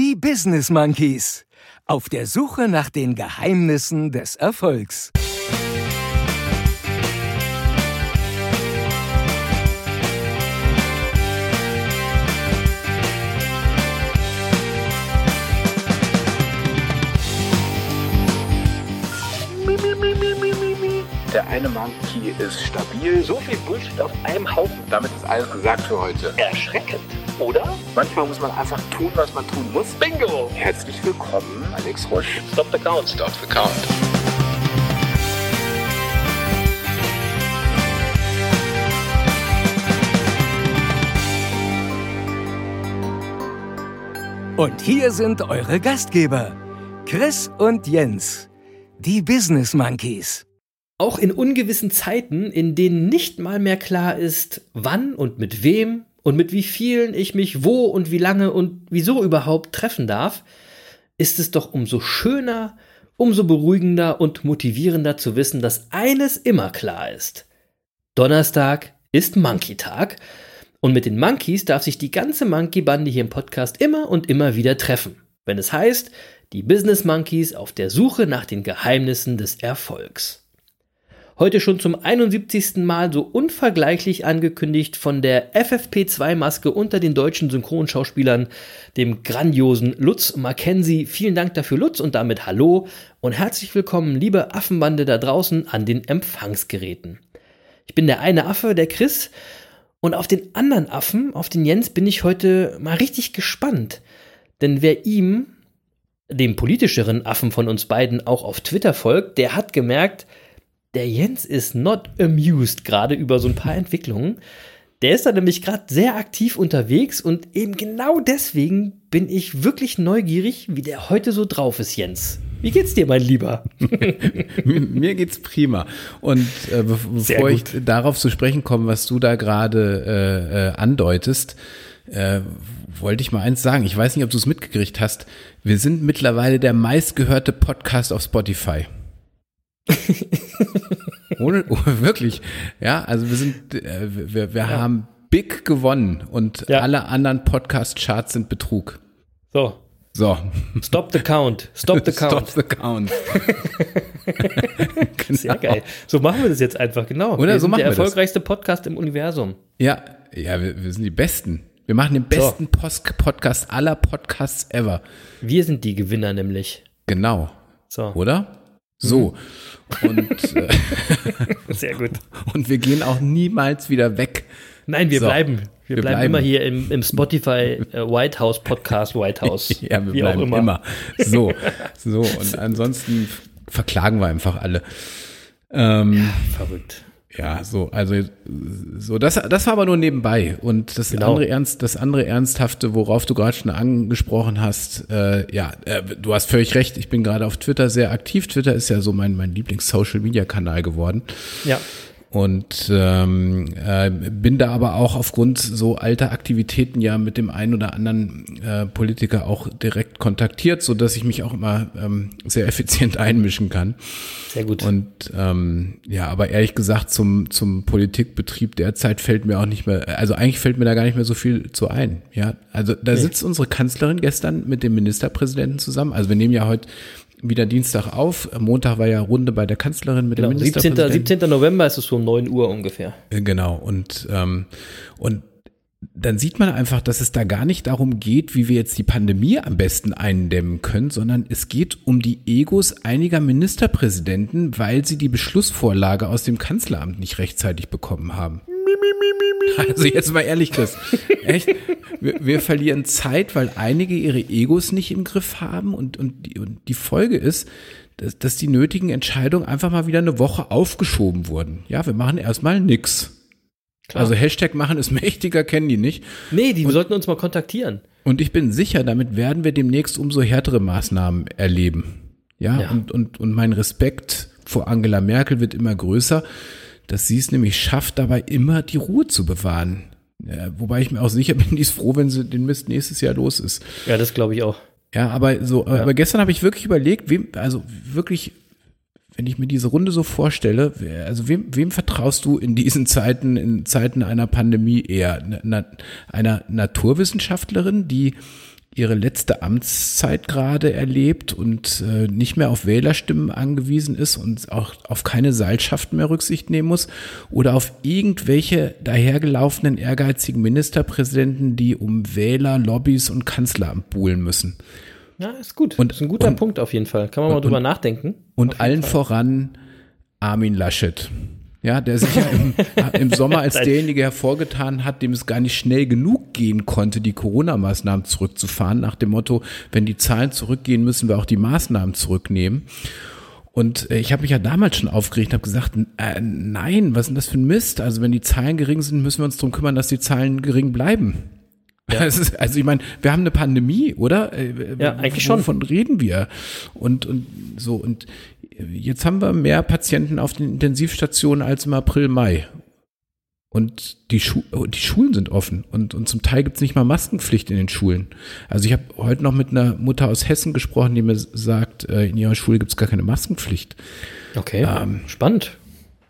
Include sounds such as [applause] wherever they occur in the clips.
Die Business Monkeys. Auf der Suche nach den Geheimnissen des Erfolgs. Der eine Monkey ist stabil. So viel Bullshit auf einem Haufen. Damit ist alles gesagt für heute. Erschreckend, oder? Manchmal muss man einfach tun, was man tun muss. Bingo! Herzlich willkommen, Alex Rusch. Stop the count. Stop the count. Und hier sind eure Gastgeber, Chris und Jens, die Business Monkeys. Auch in ungewissen Zeiten, in denen nicht mal mehr klar ist, wann und mit wem und mit wie vielen ich mich wo und wie lange und wieso überhaupt treffen darf, ist es doch umso schöner, umso beruhigender und motivierender zu wissen, dass eines immer klar ist. Donnerstag ist Monkey-Tag und mit den Monkeys darf sich die ganze Monkey-Bande hier im Podcast immer und immer wieder treffen, wenn es heißt, die Business Monkeys auf der Suche nach den Geheimnissen des Erfolgs. Heute schon zum 71. Mal so unvergleichlich angekündigt von der FFP2-Maske unter den deutschen Synchronschauspielern, dem grandiosen Lutz Mackenzie. Vielen Dank dafür, Lutz, und damit Hallo und herzlich willkommen, liebe Affenbande da draußen an den Empfangsgeräten. Ich bin der eine Affe, der Chris, und auf den anderen Affen, auf den Jens, bin ich heute mal richtig gespannt. Denn wer ihm, dem politischeren Affen von uns beiden, auch auf Twitter folgt, der hat gemerkt, der Jens ist not amused gerade über so ein paar Entwicklungen. Der ist da nämlich gerade sehr aktiv unterwegs und eben genau deswegen bin ich wirklich neugierig, wie der heute so drauf ist, Jens. Wie geht's dir, mein Lieber? [laughs] Mir geht's prima. Und äh, bevor ich darauf zu sprechen komme, was du da gerade äh, äh, andeutest, äh, wollte ich mal eins sagen. Ich weiß nicht, ob du es mitgekriegt hast. Wir sind mittlerweile der meistgehörte Podcast auf Spotify. [laughs] Ohne, oh, wirklich. Ja, also wir sind, äh, wir, wir ja. haben big gewonnen und ja. alle anderen Podcast-Charts sind Betrug. So. So. Stop the count. Stop the [laughs] count. Stop the count. [laughs] genau. Sehr geil. So machen wir das jetzt einfach, genau. Oder wir so machen der wir das. erfolgreichste Podcast im Universum. Ja, ja, wir, wir sind die Besten. Wir machen den besten so. Podcast aller Podcasts ever. Wir sind die Gewinner nämlich. Genau. So. Oder? So. Mhm. Und, äh, [laughs] Sehr gut. Und wir gehen auch niemals wieder weg. Nein, wir So. bleiben. Wir, Wir bleiben, bleiben. immer hier im, im Spotify äh, White House Podcast White House. [laughs] Ja, wir Wie bleiben immer. immer. So. [laughs] So. Und ansonsten verklagen wir einfach alle. Ähm, Verrückt. Ja, so, also so, das, das war aber nur nebenbei. Und das Genau. andere ernst, das andere Ernsthafte, worauf du gerade schon angesprochen hast, äh, ja, äh, du hast völlig recht, ich bin gerade auf Twitter sehr aktiv. Twitter ist ja so mein, mein Lieblings-Social-Media-Kanal geworden. Ja. Und ähm, äh, bin da aber auch aufgrund so alter Aktivitäten ja mit dem einen oder anderen äh, Politiker auch direkt kontaktiert, so dass ich mich auch immer ähm, sehr effizient [laughs] einmischen kann. Sehr gut. Und ähm, ja, aber ehrlich gesagt, zum, zum Politikbetrieb derzeit fällt mir auch nicht mehr, also eigentlich fällt mir da gar nicht mehr so viel zu ein. Ja, also da Nee. sitzt unsere Kanzlerin gestern mit dem Ministerpräsidenten zusammen. Also wir nehmen ja heute wieder Dienstag auf. Montag war ja Runde bei der Kanzlerin mit genau. dem 17. Ministerpräsidenten. 17. November ist es so um 9 Uhr ungefähr. Äh, Genau. Und, ähm, und dann sieht man einfach, dass es da gar nicht darum geht, wie wir jetzt die Pandemie am besten eindämmen können, sondern es geht um die Egos einiger Ministerpräsidenten, weil sie die Beschlussvorlage aus dem Kanzleramt nicht rechtzeitig bekommen haben. [laughs] Also jetzt mal ehrlich, Chris. Echt? Wir, wir verlieren Zeit, weil einige ihre Egos nicht im Griff haben und, und, die, und die Folge ist, dass, dass die nötigen Entscheidungen einfach mal wieder eine Woche aufgeschoben wurden. Ja, wir machen erstmal nix. Klar. Also Hashtag machen ist [laughs] mächtiger, kennen die nicht. Nee, die sollten uns mal kontaktieren. Und ich bin sicher, damit werden wir demnächst umso härtere Maßnahmen erleben. Ja, Ja. Und, und, und mein Respekt vor Angela Merkel wird immer größer, dass sie es nämlich schafft, dabei immer die Ruhe zu bewahren. Ja, wobei ich mir auch sicher [laughs] bin, die ist froh, wenn sie den Mist nächstes Jahr los ist. Ja, das glaube ich auch. Ja, aber so, aber gestern habe ich wirklich überlegt, wem, also wirklich, wenn ich mir diese Runde so vorstelle, wer- also wem, wem vertraust du in diesen Zeiten, in Zeiten einer Pandemie eher? Na, einer Naturwissenschaftlerin, die ihre letzte Amtszeit gerade erlebt und äh, nicht mehr auf Wählerstimmen angewiesen ist und auch auf keine Seilschaften mehr Rücksicht nehmen muss oder auf irgendwelche dahergelaufenen ehrgeizigen Ministerpräsidenten, die um Wähler, Lobbys und Kanzleramt buhlen müssen. Ja, ist gut. Und- ist ein guter und- Punkt auf jeden Fall. Kann man mal und- drüber und- nachdenken. Und allen voran Armin Laschet. Ja, der sich ja im, [laughs] im Sommer als derjenige hervorgetan hat, dem es gar nicht schnell genug gehen konnte, die Corona-Maßnahmen zurückzufahren, nach dem Motto, wenn die Zahlen zurückgehen, müssen wir auch die Maßnahmen zurücknehmen. Und äh, ich habe mich ja damals schon aufgeregt und habe gesagt, äh, nein, was ist denn das für ein Mist? Also wenn die Zahlen gering sind, müssen wir uns darum kümmern, dass die Zahlen gering bleiben. [laughs] Das ist, also ich meine, wir haben eine Pandemie, oder? Äh, Ja, eigentlich schon. Wovon reden wir? Und, und so, und jetzt haben wir mehr Patienten auf den Intensivstationen als im April, Mai. Und die, Schu oh, die Schulen sind offen und, und zum Teil gibt es nicht mal Maskenpflicht in den Schulen. Also ich habe heute noch mit einer Mutter aus Hessen gesprochen, die mir sagt, äh, in ihrer Schule gibt es gar keine Maskenpflicht. Okay. Ähm, Spannend.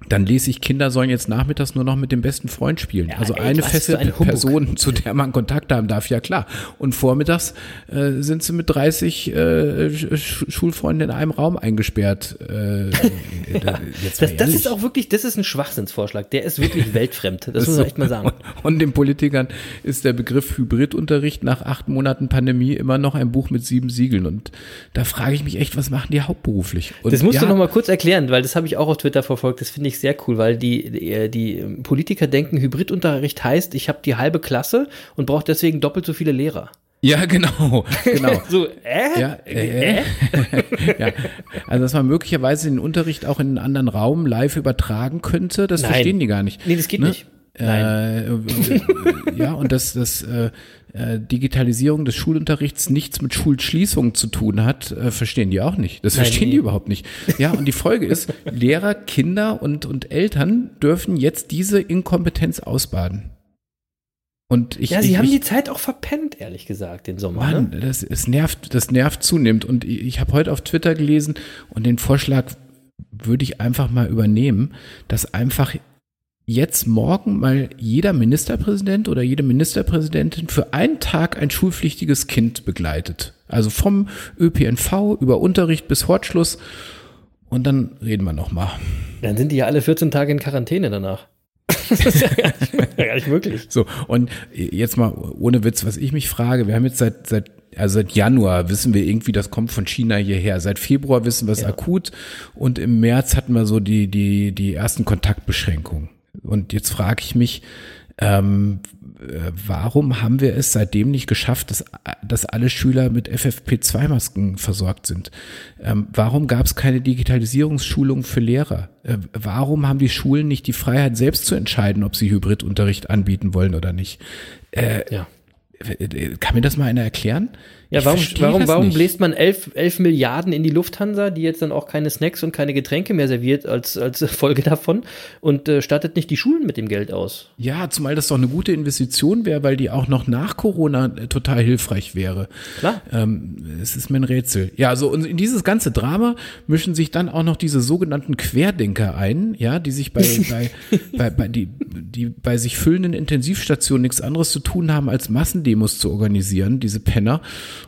Dann lese ich, Kinder sollen jetzt nachmittags nur noch mit dem besten Freund spielen. Ja, also ey, eine feste ein. Person, zu der man Kontakt haben darf, ja klar. Und vormittags äh, sind sie mit 30 äh, Sch Schulfreunden in einem Raum eingesperrt. Äh, [laughs] mal Das, das ist auch wirklich, das ist ein Schwachsinnsvorschlag. Der ist wirklich [laughs] weltfremd. Das muss man echt mal sagen. Und, [laughs] und den Politikern ist der Begriff Hybridunterricht nach acht Monaten Pandemie immer noch ein Buch mit sieben Siegeln. Und da frage ich mich echt, was machen die hauptberuflich? Und Das musst ja, du noch mal kurz erklären, weil das habe ich auch auf Twitter verfolgt. Das finde ich sehr cool, weil die, die, die Politiker denken, Hybridunterricht heißt, ich habe die halbe Klasse und brauche deswegen doppelt so viele Lehrer. Ja, genau, [laughs] genau. So, äh? Ja, äh, äh? ja, also dass man möglicherweise den Unterricht auch in einen anderen Raum live übertragen könnte, das Nein. verstehen die gar nicht. Nee, das geht Ne? nicht. Äh, äh, ja, und dass das äh, äh, Digitalisierung des Schulunterrichts nichts mit Schulschließungen zu tun hat, äh, verstehen die auch nicht. Das Nein, verstehen nee. die überhaupt nicht. Ja, und die Folge ist, Lehrer, Kinder und, und Eltern dürfen jetzt diese Inkompetenz ausbaden. Und ich, Ja, sie ich, haben ich, die Zeit auch verpennt, ehrlich gesagt, den Sommer. Mann, Ne? das, es nervt, das nervt zunehmend. Und ich, ich habe heute auf Twitter gelesen und den Vorschlag würde ich einfach mal übernehmen, dass einfach jetzt morgen mal jeder Ministerpräsident oder jede Ministerpräsidentin für einen Tag ein schulpflichtiges Kind begleitet. Also vom ÖPNV über Unterricht bis Hortschluss. Und dann reden wir noch mal. Dann sind die ja alle 14 Tage in Quarantäne danach. [laughs] das ist ja gar nicht, gar nicht möglich. So, und jetzt mal ohne Witz, was ich mich frage, wir haben jetzt seit, seit, also seit Januar wissen wir irgendwie, das kommt von China hierher. Seit Februar wissen wir es Ja. akut und im März hatten wir so die, die, die ersten Kontaktbeschränkungen. Und jetzt frage ich mich, ähm, äh, warum haben wir es seitdem nicht geschafft, dass, dass alle Schüler mit FFP2-Masken versorgt sind? Ähm, warum gab es keine Digitalisierungsschulung für Lehrer? Äh, warum haben die Schulen nicht die Freiheit, selbst zu entscheiden, ob sie Hybridunterricht anbieten wollen oder nicht? Ja. Äh, Kann mir das mal einer erklären? Ja, warum, warum, warum bläst man 11, 11 Milliarden in die Lufthansa, die jetzt dann auch keine Snacks und keine Getränke mehr serviert als, als [laughs] Folge davon und äh, stattet nicht die Schulen mit dem Geld aus? Ja, zumal das doch eine gute Investition wäre, weil die auch noch nach Corona äh, total hilfreich wäre. Klar. Ähm, es ist mir ein Rätsel. Ja, also und in dieses ganze Drama mischen sich dann auch noch diese sogenannten Querdenker ein, ja, die sich bei, [laughs] bei, bei, bei die, die bei sich füllenden Intensivstationen nichts anderes zu tun haben, als Massendemos zu organisieren, diese Penner.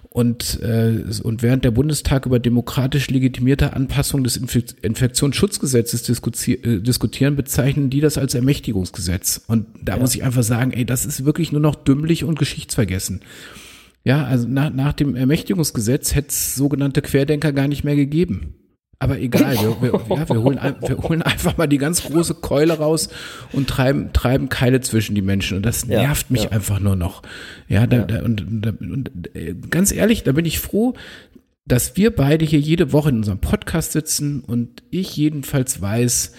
Und, äh, und während der Bundestag über demokratisch legitimierte Anpassung des Infek Infektionsschutzgesetzes äh, diskutieren, bezeichnen die das als Ermächtigungsgesetz. Und da muss ich einfach sagen, ey, das ist wirklich nur noch dümmlich und geschichtsvergessen. Ja, also nach, nach dem Ermächtigungsgesetz hätte es sogenannte Querdenker gar nicht mehr gegeben. Aber egal, wir, wir, [laughs] ja, wir, holen, wir holen einfach mal die ganz große Keule raus und treiben, treiben Keile zwischen die Menschen. Und das Ja, nervt mich ja. einfach nur noch. Ja, da, Da, und, und, und äh, ganz ehrlich, da bin ich froh, dass wir beide hier jede Woche in unserem Podcast sitzen und ich jedenfalls weiß,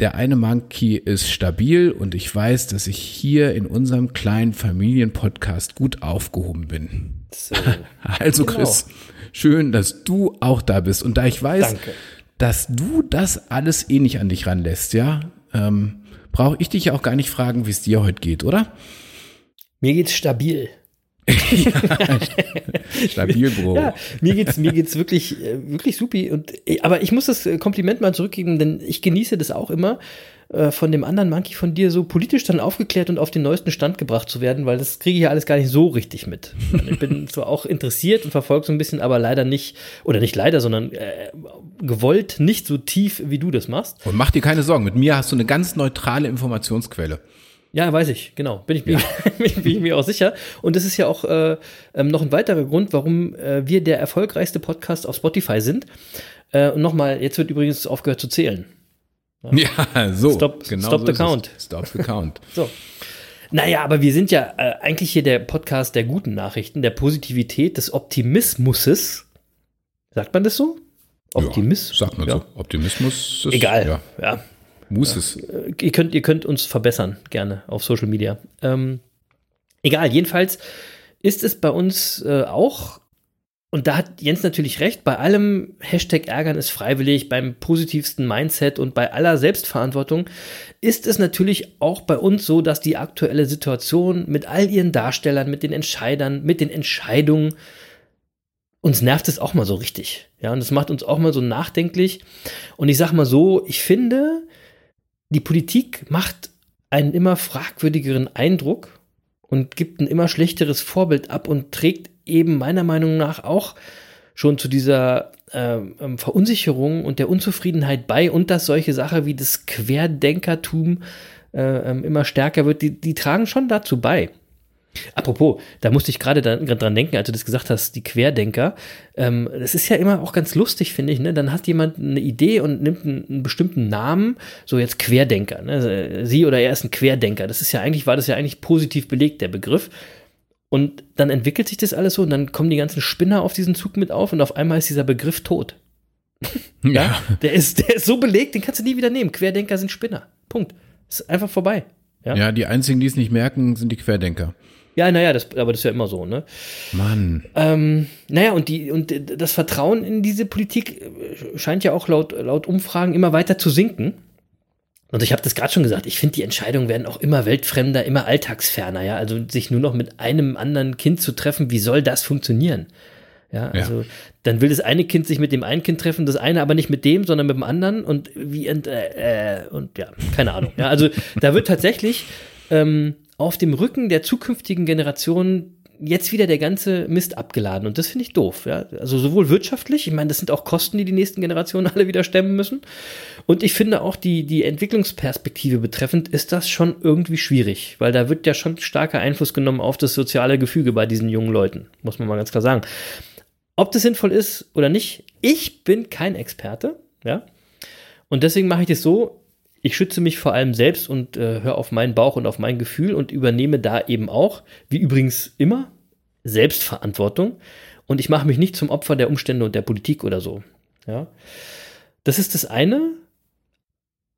der eine Monkey ist stabil und ich weiß, dass ich hier in unserem kleinen Familienpodcast gut aufgehoben bin. So. [laughs] Also Genau. Chris, schön, dass du auch da bist und da ich weiß, Danke. dass du das alles eh nicht an dich ranlässt, ja, ähm, brauche ich dich ja auch gar nicht fragen, wie es dir heute geht, oder? Mir geht's stabil. [laughs] Stabil, Bro. Ja, mir geht's, mir geht's wirklich, äh, wirklich supi. Und, äh, aber ich muss das äh, Kompliment mal zurückgeben, denn ich genieße das auch immer. Äh, von dem anderen Monkey von dir so politisch dann aufgeklärt und auf den neuesten Stand gebracht zu werden, weil das kriege ich ja alles gar nicht so richtig mit. Ich bin zwar auch interessiert und verfolge so ein bisschen, aber leider nicht, oder nicht leider, sondern äh, gewollt nicht so tief, wie du das machst. Und mach dir keine Sorgen, mit mir hast du eine ganz neutrale Informationsquelle. Ja, weiß ich, genau. Bin ich, [laughs] bin, ich, bin ich mir auch sicher. Und das ist ja auch äh, ähm, noch ein weiterer Grund, warum äh, wir der erfolgreichste Podcast auf Spotify sind. Äh, und nochmal, jetzt wird übrigens aufgehört zu zählen. Ja, so. Stop, genau stop so the ist es. count. Stop the count. [laughs] So. Naja, aber wir sind ja äh, eigentlich hier der Podcast der guten Nachrichten, der Positivität, des Optimismuses. Sagt man das so? Optimismus? Ja, sagt man ja. so. Optimismus ist, Egal. Ja, ja. muss es. Äh, ihr könnt, ihr könnt uns verbessern, gerne auf Social Media. Ähm, egal, jedenfalls ist es bei uns äh, auch, und da hat Jens natürlich recht, bei allem Hashtag Ärgern ist freiwillig, beim positivsten Mindset und bei aller Selbstverantwortung ist es natürlich auch bei uns so, dass die aktuelle Situation mit all ihren Darstellern, mit den Entscheidern, mit den Entscheidungen, uns nervt es auch mal so richtig. Ja, und das macht uns auch mal so nachdenklich. Und ich sag mal so, ich finde, die Politik macht einen immer fragwürdigeren Eindruck und gibt ein immer schlechteres Vorbild ab und trägt eben meiner Meinung nach auch schon zu dieser ähm, Verunsicherung und der Unzufriedenheit bei und dass solche Sachen wie das Querdenkertum äh, ähm, immer stärker wird, die, die tragen schon dazu bei. Apropos, da musste ich gerade dran denken, als du das gesagt hast, die Querdenker. Ähm, das ist ja immer auch ganz lustig, finde ich. Ne? Dann hat jemand eine Idee und nimmt einen, einen bestimmten Namen, so jetzt Querdenker. Ne? Sie oder er ist ein Querdenker. Das ist ja eigentlich, war das ja eigentlich positiv belegt, der Begriff. Und dann entwickelt sich das alles so und dann kommen die ganzen Spinner auf diesen Zug mit auf und auf einmal ist dieser Begriff tot. [laughs] ja, der ist, der ist so belegt, den kannst du nie wieder nehmen. Querdenker sind Spinner. Punkt. Ist einfach vorbei. Ja, Ja, die einzigen, die es nicht merken, sind die Querdenker. ja naja, das, aber das ist ja immer so, ne? Mann. Ähm, naja, und, die, und das Vertrauen in diese Politik äh, scheint ja auch laut, laut Umfragen immer weiter zu sinken. Und ich habe das gerade schon gesagt, ich finde, die Entscheidungen werden auch immer weltfremder, immer alltagsferner, ja. Also sich nur noch mit einem anderen Kind zu treffen, wie soll das funktionieren? Ja, also dann will das eine Kind sich mit dem einen Kind treffen, das eine aber nicht mit dem, sondern mit dem anderen und wie und, äh, äh, und ja, keine Ahnung. Ja, also da wird tatsächlich ähm, auf dem Rücken der zukünftigen Generationen jetzt wieder der ganze Mist abgeladen und das finde ich doof. Ja? Also sowohl wirtschaftlich, ich meine, das sind auch Kosten, die die nächsten Generationen [laughs] alle wieder stemmen müssen. Und ich finde auch die, die Entwicklungsperspektive betreffend ist das schon irgendwie schwierig, weil da wird ja schon starker Einfluss genommen auf das soziale Gefüge bei diesen jungen Leuten, muss man mal ganz klar sagen. Ob das sinnvoll ist oder nicht, ich bin kein Experte, ja. Und deswegen mache ich das so, ich schütze mich vor allem selbst und äh, höre auf meinen Bauch und auf mein Gefühl und übernehme da eben auch, wie übrigens immer, Selbstverantwortung. Und ich mache mich nicht zum Opfer der Umstände und der Politik oder so. Ja. Das ist das eine.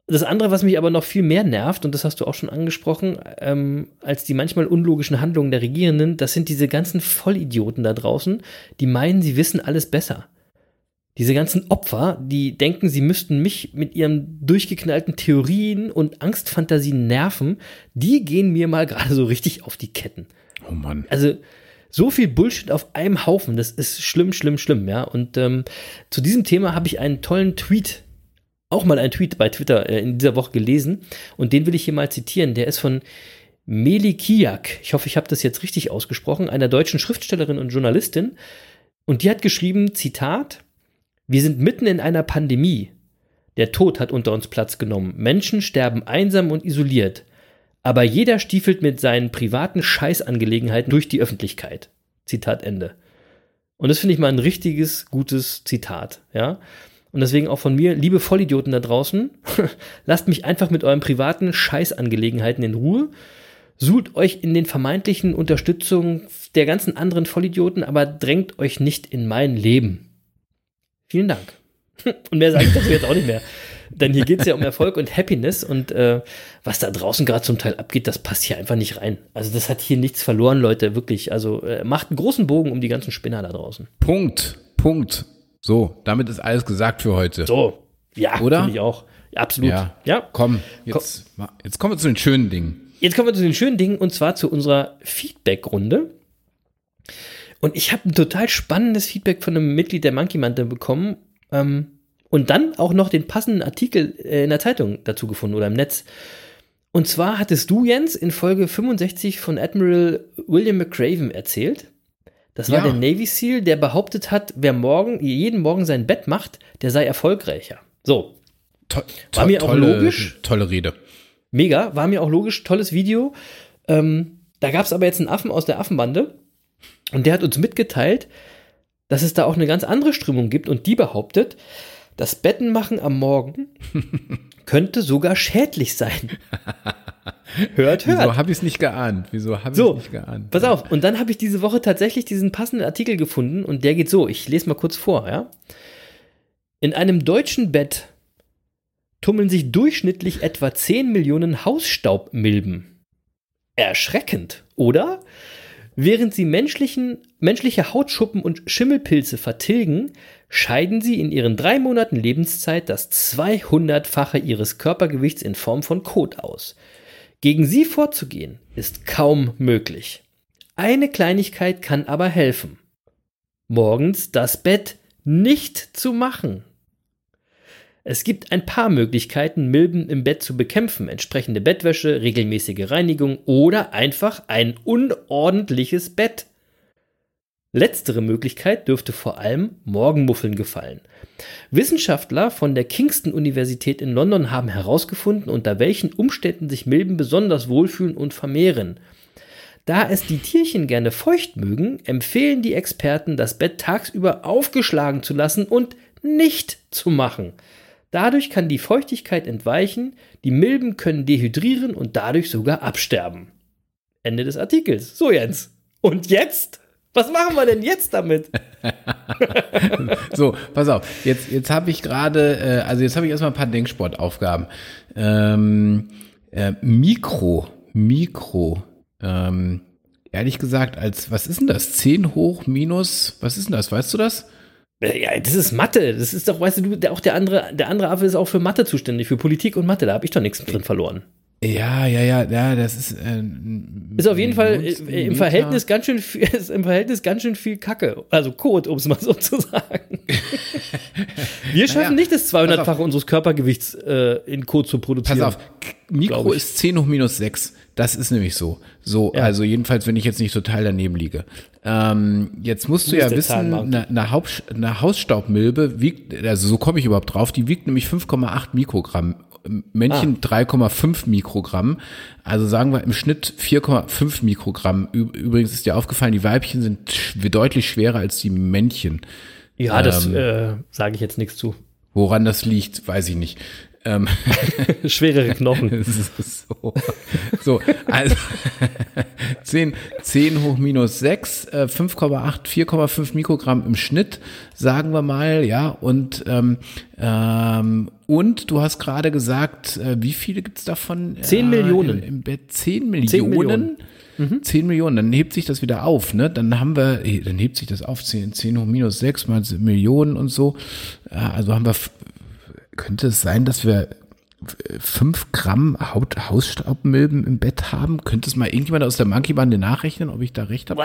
Das andere, was mich aber noch viel mehr nervt, und das hast du auch schon angesprochen, ähm, als die manchmal unlogischen Handlungen der Regierenden, das sind diese ganzen Vollidioten da draußen, die meinen, sie wissen alles besser. Diese ganzen Opfer, die denken, sie müssten mich mit ihren durchgeknallten Theorien und Angstfantasien nerven, die gehen mir mal [laughs] gerade so richtig auf die Ketten. Oh Mann. Also so viel Bullshit auf einem Haufen, das ist schlimm, schlimm, schlimm, ja. Und ähm, zu diesem Thema habe ich einen tollen Tweet, auch mal einen Tweet bei Twitter äh, in dieser Woche gelesen und den will ich hier mal zitieren. Der ist von Meli Kiak. Ich hoffe, ich habe das jetzt richtig ausgesprochen, einer deutschen Schriftstellerin und Journalistin. Und die hat geschrieben, Zitat, wir sind mitten in einer Pandemie. Der Tod hat unter uns Platz genommen. Menschen sterben einsam und isoliert. Aber jeder stiefelt mit seinen privaten Scheißangelegenheiten durch die Öffentlichkeit. Zitat Ende. Und das finde ich mal ein richtiges, gutes Zitat, ja. Und deswegen auch von mir, liebe Vollidioten da draußen, [laughs] lasst mich einfach mit euren privaten Scheißangelegenheiten in Ruhe. Sucht euch in den vermeintlichen Unterstützungen der ganzen anderen Vollidioten, aber drängt euch nicht in mein Leben. Vielen Dank. [laughs] Und mehr sage ich dazu jetzt auch nicht mehr. Denn hier geht es ja um Erfolg und Happiness und äh, was da draußen gerade zum Teil abgeht, das passt hier einfach nicht rein. Also das hat hier nichts verloren, Leute, wirklich. Also äh, macht einen großen Bogen um die ganzen Spinner da draußen. Punkt. Punkt. So, damit ist alles gesagt für heute. So, ja, Oder? finde ich auch. Absolut. Ja. ja. Komm, jetzt, jetzt kommen wir zu den schönen Dingen. Jetzt kommen wir zu den schönen Dingen und zwar zu unserer Feedback-Runde. Und ich habe ein total spannendes Feedback von einem Mitglied der Monkey Mante bekommen. Ähm, Und dann auch noch den passenden Artikel äh, in der Zeitung dazu gefunden oder im Netz. Und zwar hattest du, Jens, in Folge 65 von Admiral William McCraven erzählt. Das war Ja. der Navy SEAL, der behauptet hat, wer morgen, jeden Morgen sein Bett macht, der sei erfolgreicher. So, To War mir auch tolle, logisch. Tolle Rede. mega, war mir auch logisch, tolles Video. Ähm, da gab es aber jetzt einen Affen aus der Affenbande und der hat uns mitgeteilt, dass es da auch eine ganz andere Strömung gibt und die behauptet, das Bettenmachen am Morgen [laughs] könnte sogar schädlich sein. [laughs] Hört, hört. Wieso habe ich es nicht geahnt? Wieso habe ich So, es nicht geahnt? Pass auf, und dann habe ich diese Woche tatsächlich diesen passenden Artikel gefunden und der geht so, ich lese mal kurz vor, ja. In einem deutschen Bett tummeln sich durchschnittlich etwa 10 Millionen Hausstaubmilben. Erschreckend, oder? Während sie menschlichen, menschliche Hautschuppen und Schimmelpilze vertilgen, scheiden sie in ihren drei Monaten Lebenszeit das 200-fache ihres Körpergewichts in Form von Kot aus. Gegen sie vorzugehen ist kaum möglich. Eine Kleinigkeit kann aber helfen. Morgens das Bett nicht zu machen. Es gibt ein paar Möglichkeiten, Milben im Bett zu bekämpfen. Entsprechende Bettwäsche, regelmäßige Reinigung oder einfach ein unordentliches Bett. Letztere Möglichkeit dürfte vor allem Morgenmuffeln gefallen. Wissenschaftler von der Kingston-Universität in London haben herausgefunden, unter welchen Umständen sich Milben besonders wohlfühlen und vermehren. Da es die Tierchen gerne feucht mögen, empfehlen die Experten, das Bett tagsüber aufgeschlagen zu lassen und nicht zu machen. Dadurch kann die Feuchtigkeit entweichen, die Milben können dehydrieren und dadurch sogar absterben. Ende des Artikels. So, Jens. Und jetzt? Was machen wir denn jetzt damit? [laughs] So, pass auf. Jetzt, jetzt habe ich gerade, äh, also jetzt habe ich erstmal ein paar Denksportaufgaben. Ähm, äh, Mikro, Mikro. Ähm, ehrlich gesagt, als, was ist denn das? 10 hoch minus, was ist denn das? Weißt du das? Ja, das ist Mathe. Das ist doch, weißt du, der, auch der andere, der andere Affe ist auch für Mathe zuständig, für Politik und Mathe. Da habe ich doch nichts drin verloren. Ja, ja, ja, ja, das ist. Äh, Ist auf jeden Fall äh, im Verhältnis ganz schön viel, [laughs] ist im Verhältnis ganz schön viel Kacke. Also Kot, um es mal so [laughs] zu sagen. Wir [laughs] schaffen Naja, nicht das pass 200-fache unseres Körpergewichts äh, in Kot zu produzieren. Pass auf, Mikro ist 10 hoch minus 6. Das ist nämlich so. So, Ja. also jedenfalls, wenn ich jetzt nicht total daneben liege. Ähm, jetzt musst du, ja wissen, eine, eine, Haupt, eine Hausstaubmilbe wiegt, also so komme ich überhaupt drauf, die wiegt nämlich 5,8 Mikrogramm. Männchen Ah. 3,5 Mikrogramm. Also sagen wir im Schnitt 4,5 Mikrogramm. Übrigens ist dir aufgefallen, die Weibchen sind deutlich schwerer als die Männchen. ja, das ähm, äh, sage ich jetzt nichts zu. Woran das liegt, weiß ich nicht. Ähm, [laughs] Schwerere Knochen. [laughs] Das so. So, also [laughs] 10, 10 hoch minus 6, äh, 5,8, 4,5 Mikrogramm im Schnitt, sagen wir mal, ja, und ähm, ähm, und du hast gerade gesagt, äh, wie viele gibt's davon? 10 Millionen. Im, im Bett 10 Millionen. 10 Millionen. 10 Millionen, dann hebt sich das wieder auf, ne? Dann haben wir, eh, dann hebt sich das auf, 10, 10 hoch minus 6 mal Millionen und so. Ja, Also haben wir, könnte es sein, dass wir 5 Gramm Haut, Hausstaubmilben im Bett haben? Könnte es mal irgendjemand aus der Monkey-Bande nachrechnen, ob ich da recht habe?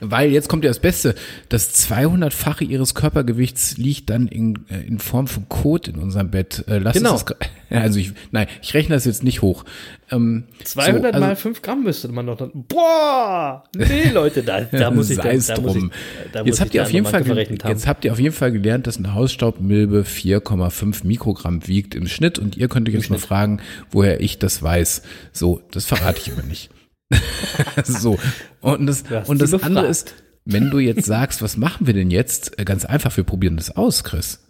Weil jetzt kommt ja das Beste. Das 200-fache ihres Körpergewichts liegt dann in, äh, in Form von Kot in unserem Bett. Äh, lass Genau. das, [laughs] also ich, nein, ich rechne das jetzt nicht hoch. Ähm, 200 so, also- mal 5 Gramm müsste man doch dann. Boah! Nee, Leute, da, da [laughs] muss ich, da, da muss ich, drum. da muss jetzt habt ihr auf jeden Fall jetzt habt ihr auf jeden Fall gelernt, dass eine Hausstaubmilbe 4,5 Mikrogramm wiegt im Schnitt und ihr könnt euch jetzt mal fragen, woher ich das weiß. So, das verrate ich aber nicht. [laughs] so und das und das andere ist, wenn du jetzt sagst, was machen wir denn jetzt? Äh, Ganz einfach, wir probieren das aus, Chris.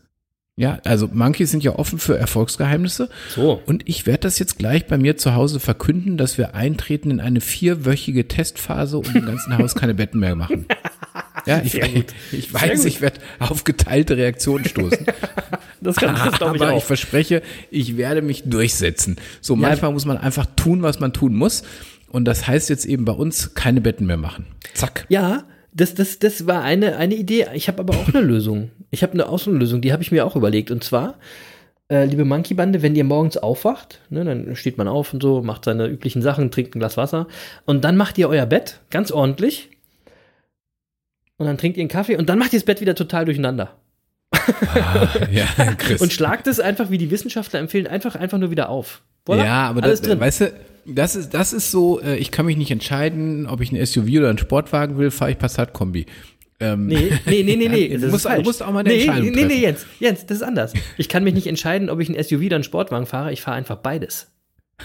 Ja, also Monkeys sind ja offen für Erfolgsgeheimnisse. So. Und ich werde das jetzt gleich bei mir zu Hause verkünden, dass wir eintreten in eine vierwöchige Testphase und im ganzen Haus keine Betten mehr machen. [laughs] Ja, ich, ich weiß, ich werde auf geteilte Reaktionen stoßen. [laughs] Das, kann- das glaube ich Aber ich verspreche, ich werde mich durchsetzen. So, manchmal muss man einfach tun, was man tun muss. Und das heißt jetzt eben bei uns keine Betten mehr machen. Zack. Ja, das, das, das war eine, eine Idee. Ich habe aber auch eine Lösung. Ich habe eine Außenlösung, die habe ich mir auch überlegt. Und zwar, äh, liebe Monkey-Bande, wenn ihr morgens aufwacht, ne, dann steht man auf und so, macht seine üblichen Sachen, trinkt ein Glas Wasser und dann macht ihr euer Bett ganz ordentlich und dann trinkt ihr einen Kaffee und dann macht ihr das Bett wieder total durcheinander. Ja, Chris. und schlagt es einfach, wie die Wissenschaftler empfehlen, einfach, einfach nur wieder auf. Voilà, Ja, aber alles das, drin. weißt du, das ist, das ist so, äh, ich kann mich nicht entscheiden, ob ich ein SUV oder einen Sportwagen will, fahre ich Passat-Kombi. Ähm, Nee, nee, nee, nee, [laughs] nee. Du musst- du musst auch mal eine nee, Entscheidung Nee, nee, treffen. Jens, Jens, das ist anders. Ich kann mich nicht entscheiden, ob ich ein SUV oder einen Sportwagen fahre. Ich fahre einfach beides.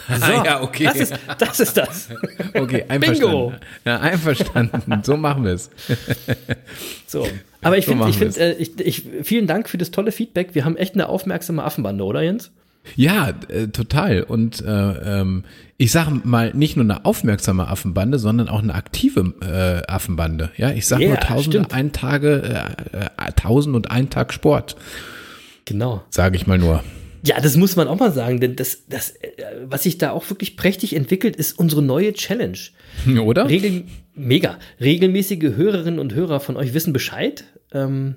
So, ja, okay. Das ist das. Ist das. [laughs] Okay, einverstanden. Bingo. Ja, einverstanden. so machen wir es. [laughs] So. Aber ich So finde, ich finde, äh, ich, ich, vielen Dank für das tolle Feedback. Wir haben echt eine aufmerksame Affenbande, oder Jens? Ja, äh, total. Und äh, ähm, ich sage mal, nicht nur eine aufmerksame Affenbande, sondern auch eine aktive äh, Affenbande. Ja, ich sage Ja, nur tausende stimmt. ein Tage, äh, äh, tausend und ein Tag Sport, Genau. sage ich mal nur. Ja, das muss man auch mal sagen, denn das, das, äh, was sich da auch wirklich prächtig entwickelt, ist unsere neue Challenge. Oder? Regel, mega. Regelmäßige Hörerinnen und Hörer von euch wissen Bescheid. Ähm,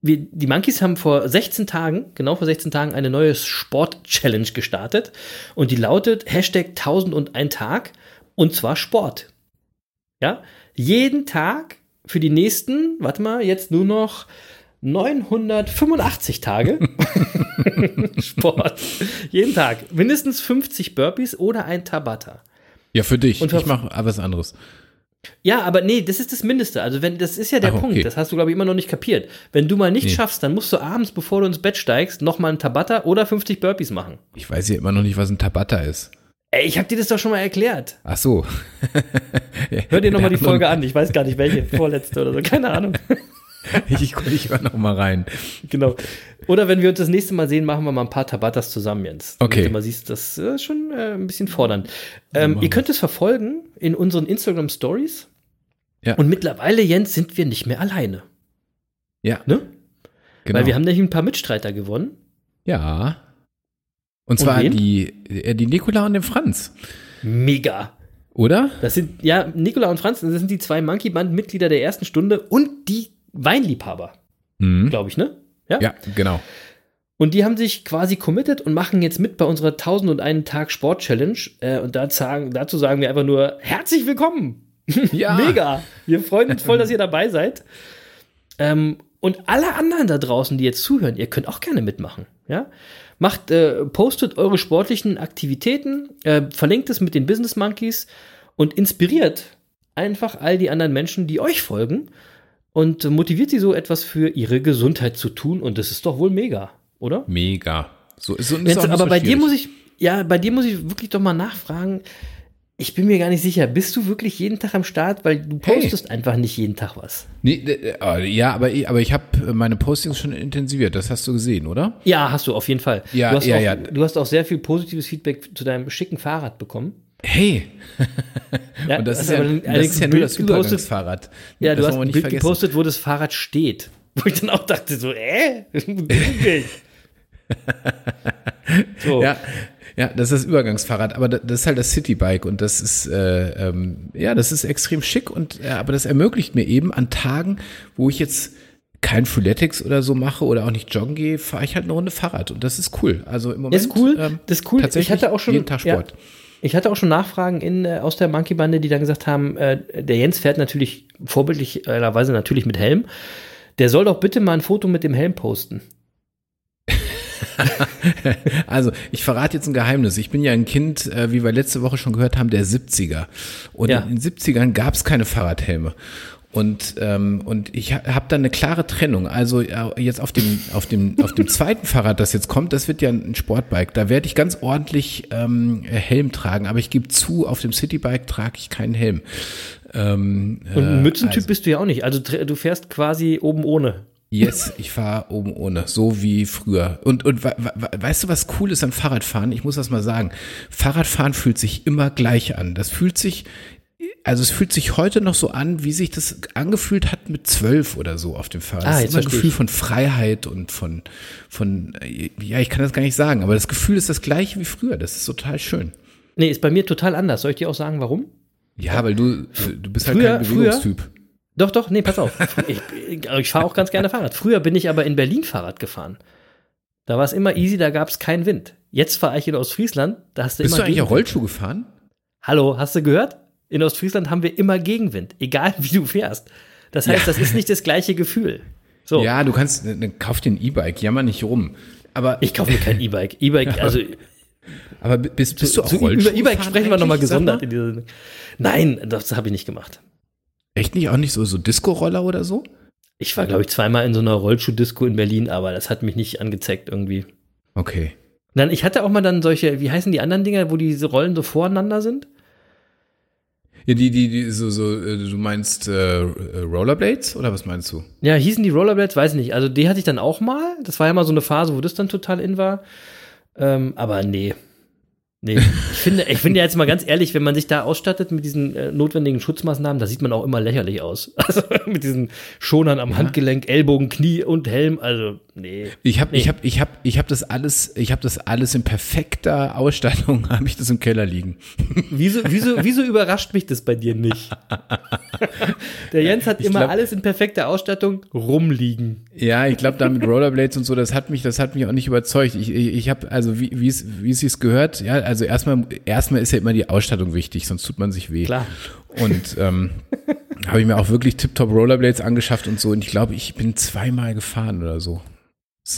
wir, die Monkeys haben vor 16 Tagen, genau vor 16 Tagen, eine neue Sport-Challenge gestartet. Und die lautet Hashtag 1001 Tag und zwar Sport. Ja, jeden Tag für die nächsten, warte mal, jetzt nur noch 985 Tage [laughs] Sport. Jeden Tag. Mindestens 50 Burpees oder ein Tabata. Ja, für dich. Und ich mache was anderes. Ja, aber nee, das ist das Mindeste. Also wenn das ist ja der Ach, Punkt, okay. das hast du glaube ich immer noch nicht kapiert. Wenn du mal nicht Nee. schaffst, dann musst du abends, bevor du ins Bett steigst, noch mal ein Tabata oder 50 Burpees machen. Ich weiß ja immer noch nicht, was ein Tabata ist. Ey, ich habe dir das doch schon mal erklärt. Ach so. Hör dir noch mal die Folge an. Ich weiß gar nicht welche, vorletzte oder so, keine Ahnung. [laughs] [laughs] Ich, ich, ich höre noch mal rein. genau. Oder wenn wir uns das nächste Mal sehen, machen wir mal ein paar Tabatas zusammen, Jens. Damit Okay. Du mal siehst, das ist schon äh, ein bisschen fordernd. Ähm, ihr könnt es verfolgen in unseren Instagram Stories. Ja. Und mittlerweile, Jens, sind wir nicht mehr alleine. Ja, Ne? genau. Weil wir haben nämlich ein paar Mitstreiter gewonnen. ja. Und zwar wen? die, äh, die Nicola und den Franz. Mega. Oder? Das sind, ja, Nikola und Franz, das sind die zwei Monkey Band-Mitglieder der ersten Stunde und die Weinliebhaber, Mhm. glaube ich, ne? Ja, genau. Und die haben sich quasi committed und machen jetzt mit bei unserer 1001 Tag Sport Challenge. Äh, und sagen, dazu sagen wir einfach nur herzlich willkommen. [laughs] Ja. Mega. Wir freuen uns voll, dass ihr dabei seid. Ähm, und alle anderen da draußen, die jetzt zuhören, ihr könnt auch gerne mitmachen. Ja? Macht, äh, postet eure sportlichen Aktivitäten, äh, verlinkt es mit den Business Monkeys und inspiriert einfach all die anderen Menschen, die euch folgen und äh, motiviert sie so etwas für ihre Gesundheit zu tun. Und das ist doch wohl mega, oder? Mega. So ist, so ist aber so bei dir muss ich, ja, bei dir muss ich wirklich doch mal nachfragen. Ich bin mir gar nicht sicher, bist du wirklich jeden Tag am Start? Weil du Hey. postest einfach nicht jeden Tag was. Nee, äh, äh, ja, aber, ich- aber ich habe meine Postings schon intensiviert. Das hast du gesehen, oder? Ja, hast du auf jeden Fall. Ja, du hast ja, auch, ja. Du hast auch sehr viel positives Feedback zu deinem schicken Fahrrad bekommen. Hey, [laughs] Ja, und das hast ist ja, das allerdings ist ja ein nur das Übergangsfahrrad. Ja, du das hast wollen wir ein nicht Bild vergessen. gepostet, wo das Fahrrad steht. [laughs] Wo ich dann auch dachte, so, äh? [laughs] so. Ja, ja, das ist das Übergangsfahrrad, aber da- das ist halt das Citybike und das ist, äh, ähm, ja, das ist extrem schick und, äh, aber das ermöglicht mir eben an Tagen, wo ich jetzt kein Freeletics oder so mache oder auch nicht joggen gehe, fahre ich halt eine Runde Fahrrad und das ist cool. Also im Moment. Das ist cool. ähm, das ist cool. Tatsächlich ich hatte auch schon jeden Tag Sport. Ja, ich hatte auch schon Nachfragen in, äh, aus der Monkey-Bande, die dann gesagt haben, äh, der Jens fährt natürlich vorbildlicherweise natürlich mit Helm. Der soll doch bitte mal ein Foto mit dem Helm posten. [laughs] Also, ich verrate jetzt ein Geheimnis. Ich bin ja ein Kind, äh, wie wir letzte Woche schon gehört haben, der 70er. Und Ja. in den 70ern gab es keine Fahrradhelme. Und, ähm, und ich ha- habe da eine klare Trennung. Also ja, jetzt auf dem, auf, dem, auf dem zweiten Fahrrad, das jetzt kommt, das wird ja ein Sportbike. Da werde ich ganz ordentlich ähm, Helm tragen. Aber ich gebe zu, auf dem Citybike trage ich keinen Helm. Ähm, Und äh, Mützentyp also- bist du ja auch nicht. Also du fährst quasi oben ohne. Yes, ich fahre oben ohne, so wie früher. Und, und we- we- weißt du, was cool ist am Fahrradfahren? Ich muss das mal sagen. Fahrradfahren fühlt sich immer gleich an. Das fühlt sich, also es fühlt sich heute noch so an, wie sich das angefühlt hat mit zwölf oder so auf dem Fahrrad. Ah, das ist immer ein Gefühl ich. von Freiheit und von, von, ja, ich kann das gar nicht sagen, aber das Gefühl ist das gleiche wie früher. Das ist total schön. Nee, ist bei mir total anders. Soll ich dir auch sagen, warum? Ja, weil du, du bist halt Früher- kein Bewegungstyp. Doch, doch, nee, pass auf. [laughs] Ich, ich fahre auch ganz gerne Fahrrad. Früher bin ich aber in Berlin Fahrrad gefahren. Da war es immer easy, da gab es keinen Wind. Jetzt fahre ich in Ostfriesland, da hast du Bist immer du eigentlich auch. Rollschuh gefahren? Hallo, hast du gehört? In Ostfriesland haben wir immer Gegenwind, egal wie du fährst. Das heißt, Ja. das ist nicht das gleiche Gefühl. So. Ja, du kannst, ne, kauf dir ein E-Bike, jammer nicht rum. Aber, Ich kaufe mir kein E-Bike. E-Bike, also aber bist, bist du auch zu, über E-Bike sprechen wir nochmal gesondert dieser. Nein, das habe ich nicht gemacht. Echt nicht? Auch nicht so, so Disco-Roller oder so? Ich war, glaube ich, zweimal in so einer Rollschuh-Disco in Berlin, aber das hat mich nicht angezeigt irgendwie. Okay. Dann, ich hatte auch mal dann solche, wie heißen die anderen Dinger, wo diese Rollen so voreinander sind? Ja, die, die, die, so, so, äh, du meinst äh, Rollerblades oder was meinst du? Ja, hießen die Rollerblades, weiß ich nicht. Also die hatte ich dann auch mal. Das war ja mal so eine Phase, wo das dann total in war. Ähm, aber nee. Nee. Ich finde, ich finde jetzt mal ganz ehrlich, wenn man sich da ausstattet mit diesen äh, notwendigen Schutzmaßnahmen, da sieht man auch immer lächerlich aus. [laughs] Also mit diesen Schonern am Handgelenk, Ellbogen, Knie und Helm. Also, nee. Ich habe Nee. ich hab, ich hab, ich hab das alles, ich habe das alles in perfekter Ausstattung, [laughs] habe ich das im Keller liegen. Wieso, wieso, wieso überrascht mich das bei dir nicht? [laughs] Der Jens hat Ich immer glaub- alles in perfekter Ausstattung rumliegen. Ja, ich glaube, da mit Rollerblades und so, das hat mich, das hat mich auch nicht überzeugt. Ich, ich, ich habe, also wie, wie es, wie es sich gehört, ja, also erstmal, erstmal ist ja immer die Ausstattung wichtig, sonst tut man sich weh. Klar. Und ähm, [laughs] habe ich mir auch wirklich Tip-Top Rollerblades angeschafft und so. Und ich glaube, ich bin zweimal gefahren oder so.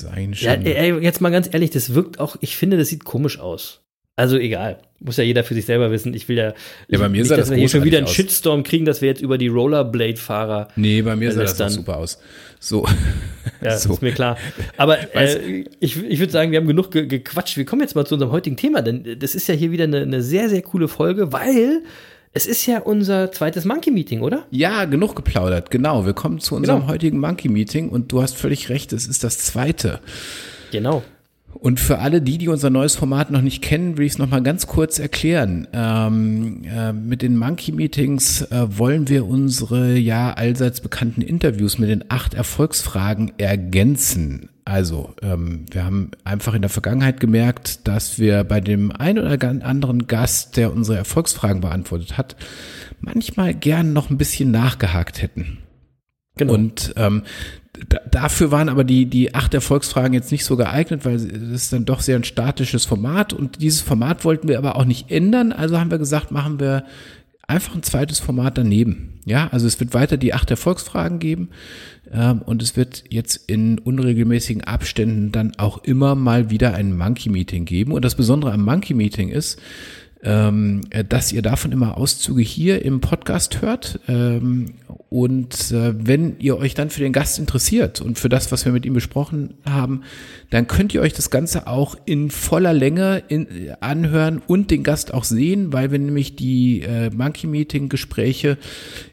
Ist eigentlich Ja, ey, jetzt mal ganz ehrlich, das wirkt auch, ich finde, das sieht komisch aus. Also egal, muss ja jeder für sich selber wissen. Ich will ja, Ja, bei mir nicht, sah dass das wir hier schon wieder einen aus. Shitstorm kriegen, dass wir jetzt über die Rollerblade-Fahrer, nee, bei mir sah das auch super aus. So. ja, [laughs] so. ist mir klar. Aber [laughs] äh, ich, ich würde sagen, wir haben genug ge gequatscht. Wir kommen jetzt mal zu unserem heutigen Thema, denn das ist ja hier wieder eine, eine sehr, sehr coole Folge, weil es ist ja unser zweites Monkey-Meeting, oder? Ja, genug geplaudert. Genau. Willkommen zu unserem Genau. heutigen Monkey Meeting und du hast völlig recht, es ist das zweite. Genau. Und für alle die, die unser neues Format noch nicht kennen, will ich es nochmal ganz kurz erklären. Ähm, äh, mit den Monkey Meetings äh, wollen wir unsere ja allseits bekannten Interviews mit den acht Erfolgsfragen ergänzen. Also, ähm, wir haben einfach in der Vergangenheit gemerkt, dass wir bei dem ein oder anderen Gast, der unsere Erfolgsfragen beantwortet hat, manchmal gern noch ein bisschen nachgehakt hätten. Genau. Und ähm, da, dafür waren aber die, die acht Erfolgsfragen jetzt nicht so geeignet, weil das ist dann doch sehr ein statisches Format und dieses Format wollten wir aber auch nicht ändern. Also haben wir gesagt, machen wir einfach ein zweites Format daneben. Ja, also es wird weiter die acht Erfolgsfragen geben und es wird jetzt in unregelmäßigen Abständen dann auch immer mal wieder ein Monkey Meeting geben. Und das Besondere am Monkey Meeting ist, ähm, äh, dass ihr davon immer Auszüge hier im Podcast hört. Ähm, und äh, wenn ihr euch dann für den Gast interessiert und für das, was wir mit ihm besprochen haben, dann könnt ihr euch das Ganze auch in voller Länge in, äh, anhören und den Gast auch sehen, weil wir nämlich die äh, Monkey Meeting Gespräche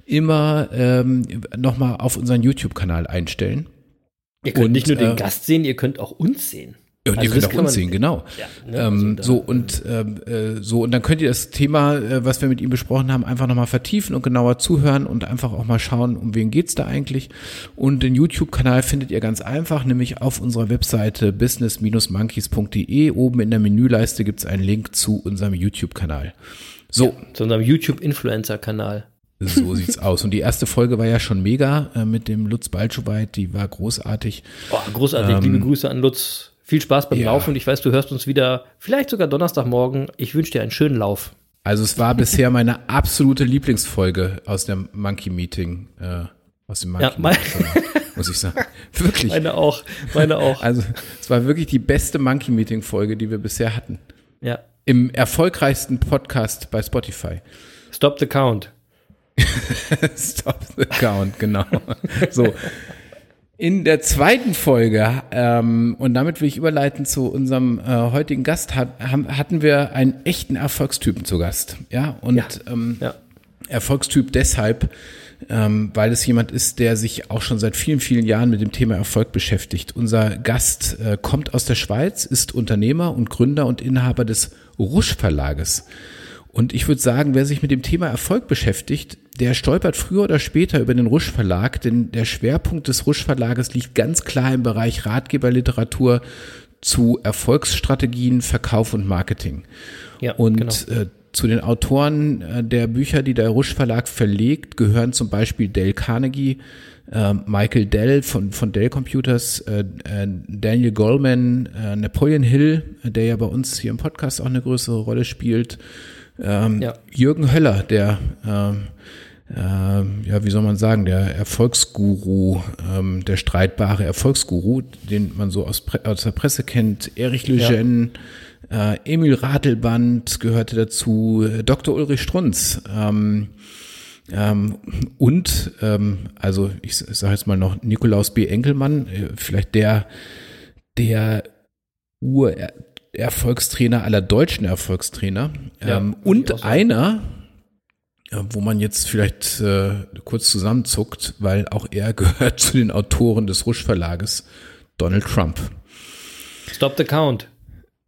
immer ähm, nochmal auf unseren YouTube-Kanal einstellen. Ihr könnt und, nicht nur den äh, Gast sehen, ihr könnt auch uns sehen. Ja, und Also ihr könnt auch uns man- sehen, genau. Ja, ne, ähm, also so und ähm, äh, so und dann könnt ihr das Thema, äh, was wir mit ihm besprochen haben, einfach nochmal vertiefen und genauer zuhören und einfach auch mal schauen, um wen geht's da eigentlich. Und den YouTube-Kanal findet ihr ganz einfach, nämlich auf unserer Webseite business-monkeys.de. Oben in der Menüleiste gibt's einen Link zu unserem YouTube-Kanal. So, Zu unserem YouTube-Influencer-Kanal. so sieht's [laughs] aus. Und die erste Folge war ja schon mega äh, mit dem Lutz Balschowait, die war großartig. Oh, großartig, liebe Grüße an Lutz. Viel Spaß beim ja. Laufen und ich weiß, du hörst uns wieder, vielleicht sogar Donnerstagmorgen. Ich wünsche dir einen schönen Lauf. Also es war bisher meine absolute Lieblingsfolge aus dem Monkey Meeting, äh, aus dem Monkey Ja, Meeting, muss ich sagen. [laughs] Wirklich. Meine auch, meine auch. Also es war wirklich die beste Monkey Meeting Folge, die wir bisher hatten. Ja. Im erfolgreichsten Podcast bei Spotify. Stop the count. [laughs] Stop the count, genau. So. In der zweiten Folge, ähm, und damit will ich überleiten zu unserem äh, heutigen Gast, hat, haben, hatten wir einen echten Erfolgstypen zu Gast. Ja, und Ja. Ähm, Ja. Erfolgstyp deshalb, ähm, weil es jemand ist, der sich auch schon seit vielen, vielen Jahren mit dem Thema Erfolg beschäftigt. Unser Gast äh, kommt aus der Schweiz, ist Unternehmer und Gründer und Inhaber des Rusch Verlages. Und ich würde sagen, wer sich mit dem Thema Erfolg beschäftigt, der stolpert früher oder später über den Rusch Verlag, denn der Schwerpunkt des Rusch Verlages liegt ganz klar im Bereich Ratgeberliteratur zu Erfolgsstrategien, Verkauf und Marketing. Ja, Und genau. äh, zu den Autoren äh, der Bücher, die der Rusch Verlag verlegt, gehören zum Beispiel Dale Carnegie, äh, Michael Dell von, von Dell Computers, äh, äh, Daniel Goleman, äh, Napoleon Hill, der ja bei uns hier im Podcast auch eine größere Rolle spielt, ähm, Ja. Jürgen Höller, der ähm, äh, ja, wie soll man sagen, der Erfolgsguru, ähm, der streitbare Erfolgsguru, den man so aus, Pre aus der Presse kennt, Erich Lejeune, ja. äh, Emil Ratelband gehörte dazu, äh, Dr. Ulrich Strunz. Ähm, ähm, und, ähm, also ich, ich sage jetzt mal noch Nikolaus B. Enkelmann, äh, vielleicht der, der Ur-Erfolgstrainer aller deutschen Erfolgstrainer. Ja, ähm, und einer, wo man jetzt vielleicht äh, kurz zusammenzuckt, weil auch er [laughs] gehört zu den Autoren des Rusch Verlages, Donald Trump. Stop the count.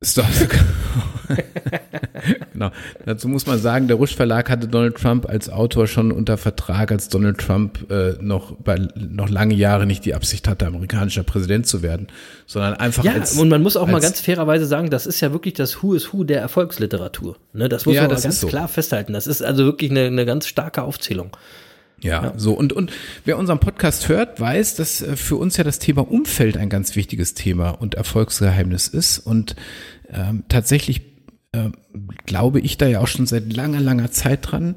Stop the count. [laughs] [laughs] genau. Dazu muss man sagen, der Rusch Verlag hatte Donald Trump als Autor schon unter Vertrag, als Donald Trump äh, noch bei noch lange Jahre nicht die Absicht hatte, amerikanischer Präsident zu werden, sondern einfach ja, als und man muss auch mal ganz fairerweise sagen, das ist ja wirklich das Who is Who der Erfolgsliteratur. Ne, das muss ja, man das ganz so. klar festhalten. Das ist also wirklich eine, eine ganz starke Aufzählung. Ja, ja, so und und wer unseren Podcast hört, weiß, dass äh, für uns ja das Thema Umfeld ein ganz wichtiges Thema und Erfolgsgeheimnis ist und ähm, tatsächlich äh, glaube ich da ja auch schon seit langer, langer Zeit dran.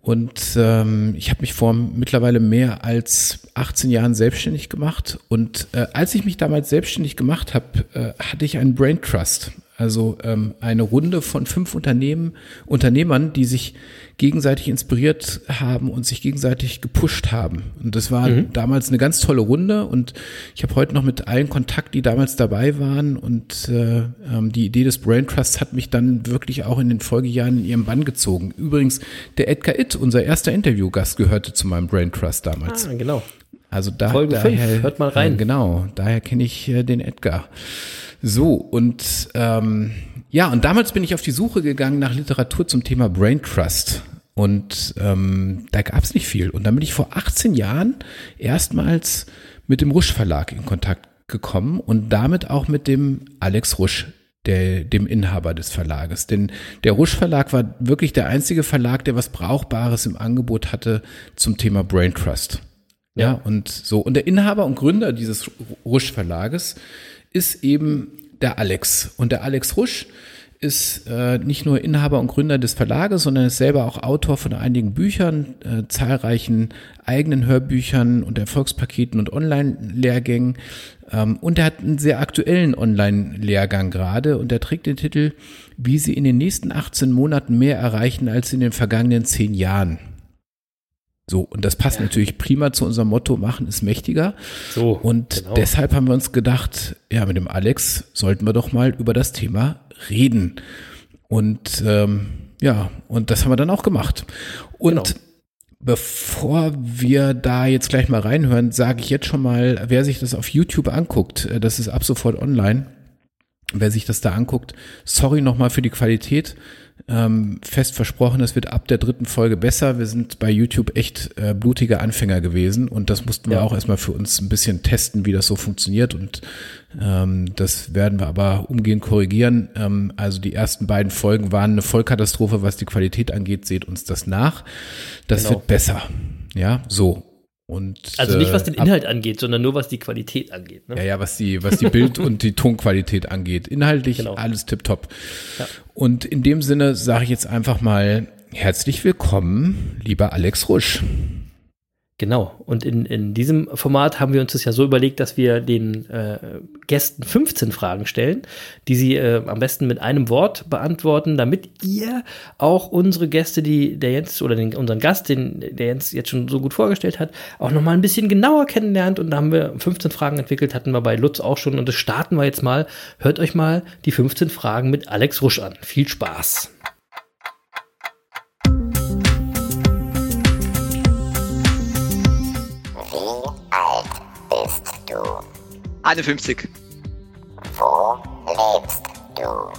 Und ähm, ich habe mich vor mittlerweile mehr als 18 Jahren selbstständig gemacht. Und äh, als ich mich damals selbstständig gemacht habe, äh, hatte ich einen Brain Trust. Also ähm, eine Runde von fünf Unternehmen, Unternehmern, die sich gegenseitig inspiriert haben und sich gegenseitig gepusht haben. Und das war mhm. damals eine ganz tolle Runde und ich habe heute noch mit allen Kontakt, die damals dabei waren und äh, ähm, die Idee des Brain Trusts hat mich dann wirklich auch in den Folgejahren in ihrem Bann gezogen. Übrigens, der Edgar Itt, unser erster Interviewgast, gehörte zu meinem Brain Trust damals. Ah, genau. Also da, Folge daher, 5, hört mal rein. Äh, genau, daher kenne ich äh, den Edgar. So, und ähm, ja, und damals bin ich auf die Suche gegangen nach Literatur zum Thema Brain Trust. Und ähm, da gab es nicht viel. Und dann bin ich vor 18 Jahren erstmals mit dem Rusch Verlag in Kontakt gekommen und damit auch mit dem Alex Rusch, der, dem Inhaber des Verlages. Denn der Rusch Verlag war wirklich der einzige Verlag, der was Brauchbares im Angebot hatte zum Thema Brain Trust. Ja, ja und so. Und der Inhaber und Gründer dieses Rusch Verlages ist eben der Alex. Und der Alex Rusch ist äh, nicht nur Inhaber und Gründer des Verlages, sondern ist selber auch Autor von einigen Büchern, äh, zahlreichen eigenen Hörbüchern und Erfolgspaketen und Online-Lehrgängen. Ähm, und er hat einen sehr aktuellen Online-Lehrgang gerade und er trägt den Titel, wie Sie in den nächsten 18 Monaten mehr erreichen als in den vergangenen 10 Jahren. So, und das passt ja. natürlich prima zu unserem Motto, machen ist mächtiger. So. Und genau. deshalb haben wir uns gedacht, ja, mit dem Alex sollten wir doch mal über das Thema reden. Und ähm, ja, und das haben wir dann auch gemacht. Und genau. Bevor wir da jetzt gleich mal reinhören, sage ich jetzt schon mal, wer sich das auf YouTube anguckt, äh, das ist ab sofort online. Wer sich das da anguckt, sorry nochmal für die Qualität ähm, fest versprochen, es wird ab der dritten Folge besser. Wir sind bei YouTube echt äh, blutige Anfänger gewesen und das mussten wir ja. auch erstmal für uns ein bisschen testen, wie das so funktioniert und ähm, das werden wir aber umgehend korrigieren. Ähm, also die ersten beiden Folgen waren eine Vollkatastrophe, was die Qualität angeht. Seht uns das nach. Das genau. wird besser. Ja, so. Und, also nicht was den äh, Inhalt angeht, sondern nur was die Qualität angeht. Ne? Ja, ja, was die, was die Bild- und die Tonqualität angeht. Inhaltlich genau. alles tipptopp. Ja. Und in dem Sinne sage ich jetzt einfach mal herzlich willkommen, lieber Alex Rusch. Genau. Und in, in diesem Format haben wir uns das ja so überlegt, dass wir den äh, Gästen 15 Fragen stellen, die sie äh, am besten mit einem Wort beantworten, damit ihr auch unsere Gäste, die der Jens oder den, unseren Gast, den der Jens jetzt schon so gut vorgestellt hat, auch noch mal ein bisschen genauer kennenlernt. Und da haben wir 15 Fragen entwickelt, hatten wir bei Lutz auch schon. Und das starten wir jetzt mal. Hört euch mal die 15 Fragen mit Alex Rusch an. Viel Spaß. 51. Wo lebst du?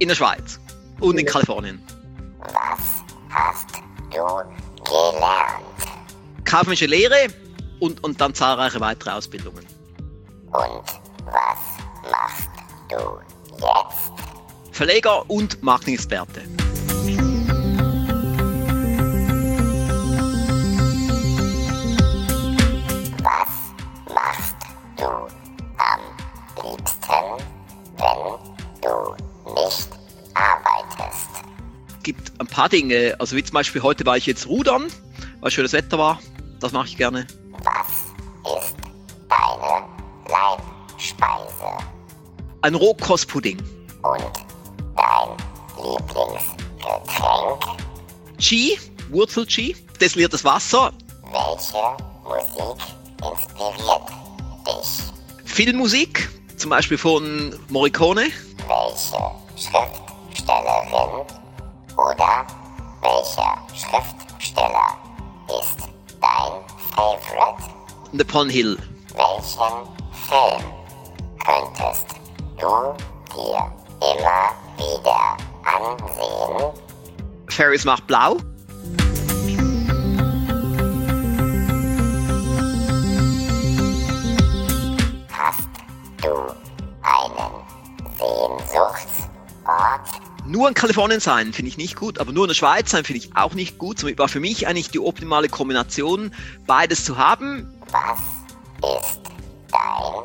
In der Schweiz und in Kalifornien. Was hast du gelernt? Kaufmännische Lehre und, und dann zahlreiche weitere Ausbildungen. Und was machst du jetzt? Verleger und Marketing-Experte. Gibt ein paar Dinge. Also wie zum Beispiel heute war ich jetzt rudern weil schönes Wetter war. Das mache ich gerne. Was ist deine Leibspeise? Ein Rohkostpudding. Und dein Lieblingsgetränk? Chi, Wurzel-Chi, destilliertes Wasser, Welche Musik inspiriert dich? Filmmusik, zum Beispiel von Morricone, Welche Schriftstellerin oder welcher Schriftsteller ist dein Favorite? Napoleon Hill. Welchen Film könntest du dir immer wieder ansehen? Ferris macht blau. Du einen Sehnsuchtsort? Nur in Kalifornien sein finde ich nicht gut, aber nur in der Schweiz sein finde ich auch nicht gut. Somit war für mich eigentlich die optimale Kombination, beides zu haben. Was ist dein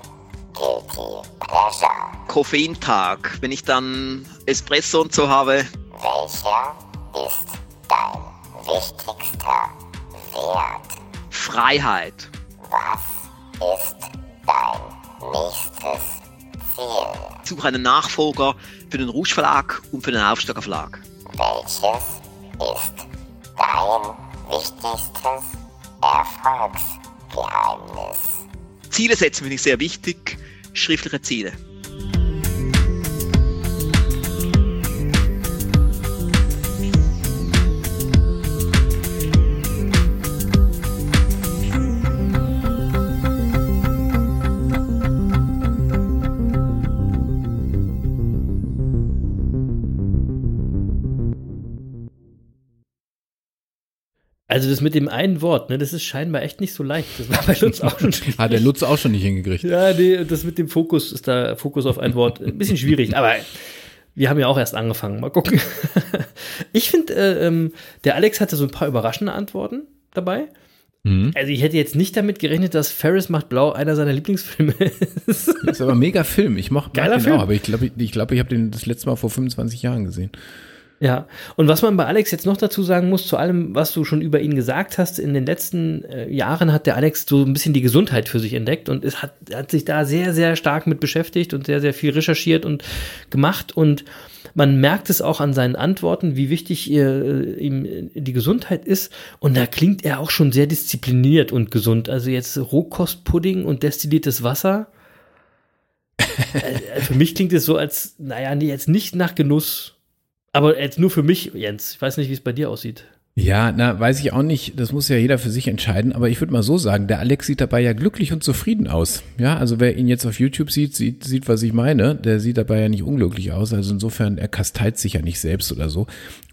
Guilty Pleasure? Koffeintag, wenn ich dann Espresso und so habe. Welcher ist dein wichtigster Wert? Freiheit. Was ist dein nächstes Ziel? Suche einen Nachfolger für den Rouge Verlag und für den Aufsteiger Verlag. Welches ist dein wichtigstes Erfolgsgeheimnis? Ziele setzen finde ich sehr wichtig, schriftliche Ziele. Also das mit dem einen Wort, ne, das ist scheinbar echt nicht so leicht. Das war bei uns auch schon schwierig. [laughs] Hat der Lutz auch schon nicht hingekriegt. Ja, nee, das mit dem Fokus ist da Fokus auf ein Wort ein bisschen schwierig, aber wir haben ja auch erst angefangen. Mal gucken. [laughs] Ich finde, äh, ähm, der Alex hatte so ein paar überraschende Antworten dabei. Mhm. Also ich hätte jetzt nicht damit gerechnet, dass Ferris macht blau einer seiner Lieblingsfilme ist. Das ist aber ein mega Film. Ich mag Geiler den Film. auch, aber ich glaube, ich, ich, glaub, ich habe den das letzte Mal vor 25 Jahren gesehen. Ja, und was man bei Alex jetzt noch dazu sagen muss, zu allem, was du schon über ihn gesagt hast, in den letzten äh, Jahren hat der Alex so ein bisschen die Gesundheit für sich entdeckt und es hat, hat sich da sehr, sehr stark mit beschäftigt und sehr, sehr viel recherchiert und gemacht und man merkt es auch an seinen Antworten, wie wichtig äh, ihm die Gesundheit ist und da klingt er auch schon sehr diszipliniert und gesund. Also jetzt Rohkostpudding und destilliertes Wasser. [laughs] Äh, für mich klingt es so, als, naja, jetzt nicht nach Genuss. Aber jetzt nur für mich, Jens. Ich weiß nicht, wie es bei dir aussieht. Ja, na, weiß ich auch nicht. Das muss ja jeder für sich entscheiden. Aber ich würde mal so sagen, der Alex sieht dabei ja glücklich und zufrieden aus. Ja, also wer ihn jetzt auf YouTube sieht, sieht, sieht, was ich meine. Der sieht dabei ja nicht unglücklich aus. Also insofern, er kasteit sich ja nicht selbst oder so.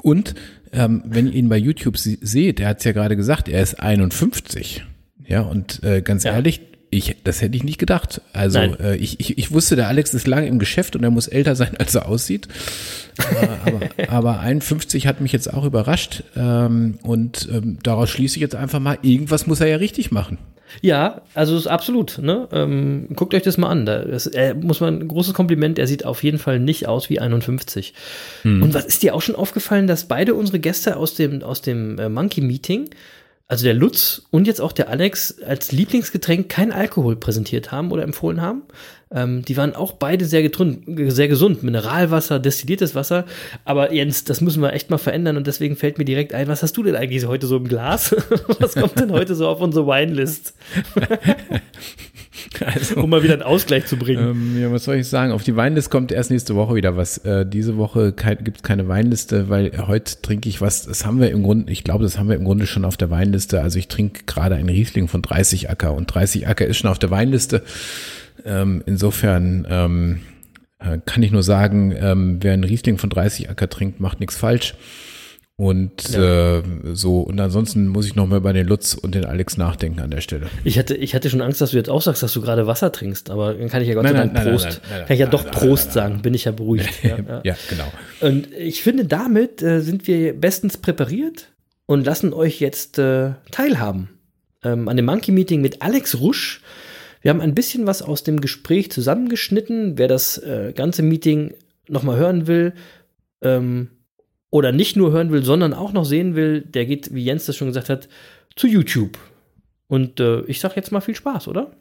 Und ähm, wenn ihr ihn bei YouTube seht, er hat es ja gerade gesagt, er ist 51. Ja, und äh, ganz Ja. ehrlich, ich, das hätte ich nicht gedacht. Also äh, ich, ich, ich wusste, der Alex ist lange im Geschäft und er muss älter [laughs] sein, als er aussieht. Aber, aber 51 hat mich jetzt auch überrascht. Ähm, und ähm, daraus schließe ich jetzt einfach mal, irgendwas muss er ja richtig machen. Ja, also ist absolut. Ne? Ähm, guckt euch das mal an. Da das, äh, muss man ein großes Kompliment. Er sieht auf jeden Fall nicht aus wie 51. Und was ist dir auch schon aufgefallen, dass beide unsere Gäste aus dem aus dem äh, Monkey Meeting, also der Lutz und jetzt auch der Alex, als Lieblingsgetränk kein Alkohol präsentiert haben oder empfohlen haben? Ähm, die waren auch beide sehr, sehr gesund. Mineralwasser, destilliertes Wasser. Aber Jens, das müssen wir echt mal verändern und deswegen fällt mir direkt ein, was hast du denn eigentlich heute so im Glas? [laughs] was kommt denn heute so auf unsere Winelist? [laughs] [laughs] Also, um mal wieder einen Ausgleich zu bringen. ähm, ja, was soll ich sagen? Auf die Weinliste kommt erst nächste Woche wieder was. Äh, diese Woche gibt es keine Weinliste, weil heute trinke ich was. Das haben wir im Grunde, ich glaube, das haben wir im Grunde schon auf der Weinliste. Also ich trinke gerade einen Riesling von 30 Acker und 30 Acker ist schon auf der Weinliste. Ähm, insofern ähm, äh, kann ich nur sagen, ähm, wer einen Riesling von 30 Acker trinkt, macht nichts falsch. Und äh, so, und ansonsten muss ich noch mal bei den Lutz und den Alex nachdenken an der Stelle. Ich hatte, ich hatte schon Angst, dass du jetzt auch sagst, dass du gerade Wasser trinkst, aber dann kann ich ja Gott sei Dank Prost. kann ich ja doch Prost sagen, bin ich ja beruhigt. [laughs] ja, ja. Ja, genau. Und ich finde, damit äh, sind wir bestens präpariert und lassen euch jetzt äh, teilhaben ähm, an dem Monkey Meeting mit Alex Rusch. Wir haben ein bisschen was aus dem Gespräch zusammengeschnitten. Wer das äh, ganze Meeting nochmal hören will, ähm, oder nicht nur hören will, sondern auch noch sehen will, der geht, wie Jens das schon gesagt hat, zu YouTube. Und äh, ich sag jetzt mal viel Spaß, oder?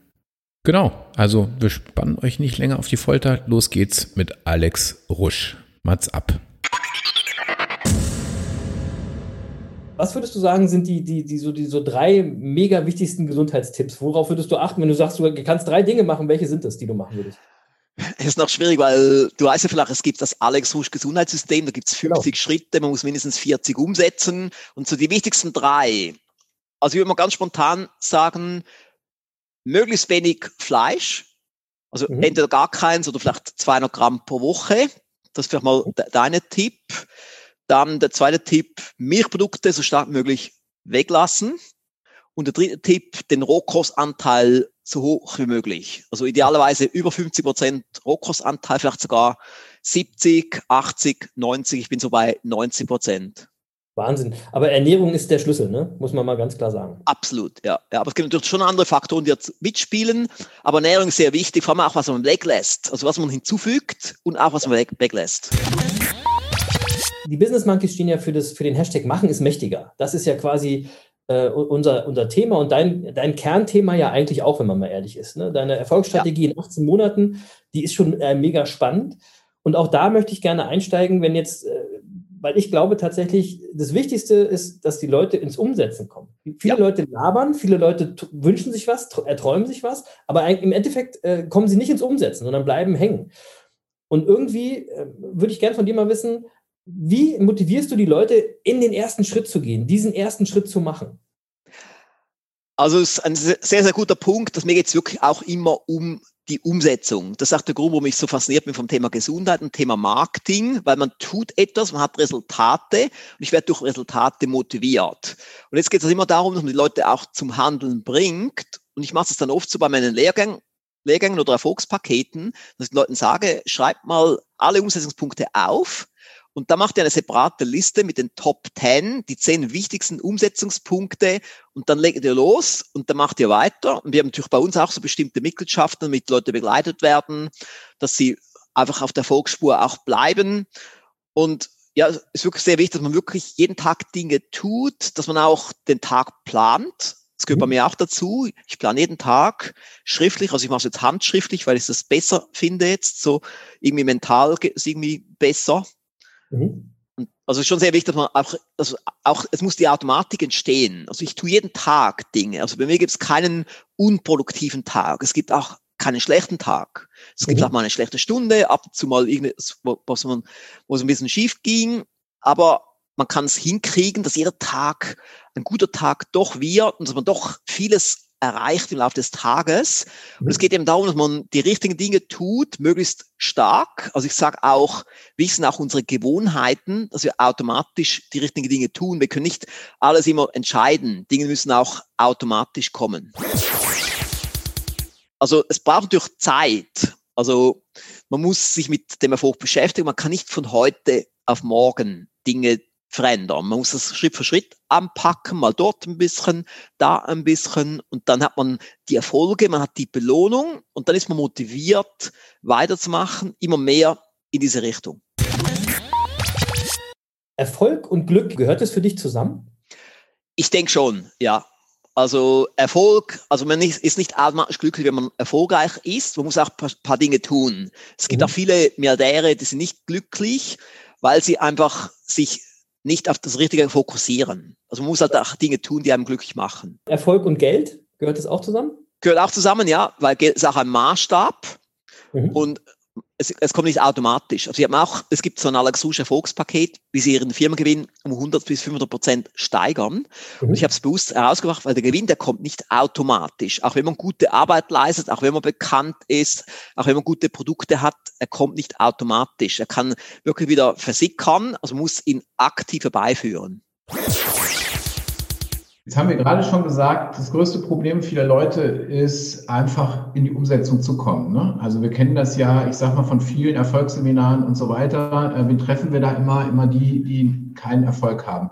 Genau, also wir spannen euch nicht länger auf die Folter. Los geht's mit Alex Rusch. Mats ab. Was würdest du sagen, sind die, die, die, so, die so drei mega wichtigsten Gesundheitstipps? Worauf würdest du achten, wenn du sagst, du kannst drei Dinge machen? Welche sind das, die du machen würdest? Es ist noch schwierig, weil du weißt ja vielleicht, es gibt das Alex Rusch Gesundheitssystem, da gibt es 50 genau. Schritte, man muss mindestens 40 umsetzen. Und so die wichtigsten drei, also ich würde mal ganz spontan sagen, möglichst wenig Fleisch, also mhm. entweder gar keins oder vielleicht 200 Gramm pro Woche. Das ist vielleicht mal de deine Tipp. Dann der zweite Tipp, Milchprodukte so stark wie möglich weglassen. Und der dritte Tipp, den Rohkostanteil so hoch wie möglich. Also idealerweise über 50 Prozent Rohkostanteil, vielleicht sogar 70, 80, 90. Ich bin so bei 90 Prozent. Wahnsinn. Aber Ernährung ist der Schlüssel, ne? muss man mal ganz klar sagen. Absolut, ja. ja. Aber es gibt natürlich schon andere Faktoren, die jetzt mitspielen. Aber Ernährung ist sehr wichtig, vor allem auch, was man weglässt. Also was man hinzufügt und auch, was man weg, weglässt die Business Monkeys stehen ja für, das, für den Hashtag Machen ist mächtiger. Das ist ja quasi äh, unser, unser Thema und dein, dein Kernthema ja eigentlich auch, wenn man mal ehrlich ist. Ne? Deine Erfolgsstrategie ja. in 18 Monaten, die ist schon äh, mega spannend. Und auch da möchte ich gerne einsteigen, wenn jetzt, äh, weil ich glaube tatsächlich, das Wichtigste ist, dass die Leute ins Umsetzen kommen. Viele ja. Leute labern, viele Leute wünschen sich was, erträumen sich was, aber im Endeffekt äh, kommen sie nicht ins Umsetzen, sondern bleiben hängen. Und irgendwie äh, würde ich gerne von dir mal wissen, wie motivierst du die Leute, in den ersten Schritt zu gehen, diesen ersten Schritt zu machen? Also es ist ein sehr, sehr guter Punkt, dass mir geht es wirklich auch immer um die Umsetzung. Das ist auch der Grund, warum ich so fasziniert bin vom Thema Gesundheit und Thema Marketing, weil man tut etwas, man hat Resultate und ich werde durch Resultate motiviert. Und jetzt geht es immer darum, dass man die Leute auch zum Handeln bringt. Und ich mache das dann oft so bei meinen Lehrgängen, Lehrgängen oder Erfolgspaketen, dass ich den Leuten sage, schreibt mal alle Umsetzungspunkte auf und da macht ihr eine separate Liste mit den Top 10, die zehn wichtigsten Umsetzungspunkte und dann legt ihr los und dann macht ihr weiter. Und wir haben natürlich bei uns auch so bestimmte Mitgliedschaften, damit Leute begleitet werden, dass sie einfach auf der Volksspur auch bleiben. Und ja, es ist wirklich sehr wichtig, dass man wirklich jeden Tag Dinge tut, dass man auch den Tag plant. Das gehört bei mir auch dazu. Ich plane jeden Tag schriftlich, also ich mache es jetzt handschriftlich, weil ich das besser finde jetzt, so irgendwie mental ist irgendwie besser. Mhm. Also schon sehr wichtig, dass man auch, also auch, es muss die Automatik entstehen. Also ich tue jeden Tag Dinge. Also bei mir gibt es keinen unproduktiven Tag. Es gibt auch keinen schlechten Tag. Es gibt mhm. auch mal eine schlechte Stunde, ab und zu mal irgendwas, was man, wo es ein bisschen schief ging. Aber man kann es hinkriegen, dass jeder Tag ein guter Tag doch wird und dass man doch vieles erreicht im Laufe des Tages. Und es mhm. geht eben darum, dass man die richtigen Dinge tut, möglichst stark. Also ich sage auch, wir sind auch unsere Gewohnheiten, dass wir automatisch die richtigen Dinge tun. Wir können nicht alles immer entscheiden. Dinge müssen auch automatisch kommen. Also es braucht natürlich Zeit. Also man muss sich mit dem Erfolg beschäftigen. Man kann nicht von heute auf morgen Dinge verändern. Man muss das Schritt für Schritt anpacken, mal dort ein bisschen, da ein bisschen und dann hat man die Erfolge, man hat die Belohnung und dann ist man motiviert, weiterzumachen, immer mehr in diese Richtung. Erfolg und Glück, gehört es für dich zusammen? Ich denke schon, ja. Also Erfolg, also man ist nicht automatisch glücklich, wenn man erfolgreich ist. Man muss auch ein paar, Dinge tun. Es gibt mhm. auch viele Milliardäre, die sind nicht glücklich, weil sie einfach sich nicht auf das Richtige fokussieren. Also man muss halt auch Dinge tun, die einem glücklich machen. Erfolg und Geld, gehört das auch zusammen? Gehört auch zusammen, ja, weil Geld ist auch ein Maßstab. Mhm. Und es, es kommt nicht automatisch. Also sie haben auch, es gibt so ein Alex Rusch Erfolgspaket, wie sie ihren Firmengewinn um 100 bis 500 Prozent steigern. Mhm. Und ich habe es bewusst herausgebracht, weil der Gewinn, der kommt nicht automatisch. Auch wenn man gute Arbeit leistet, auch wenn man bekannt ist, auch wenn man gute Produkte hat, er kommt nicht automatisch. Er kann wirklich wieder versickern, also muss ihn aktiv herbeiführen. Jetzt haben wir gerade schon gesagt, das größte Problem vieler Leute ist einfach in die Umsetzung zu kommen. Ne? Also wir kennen das ja, ich sag mal, von vielen Erfolgsseminaren und so weiter. Äh, wen treffen wir da immer? Immer die, die keinen Erfolg haben.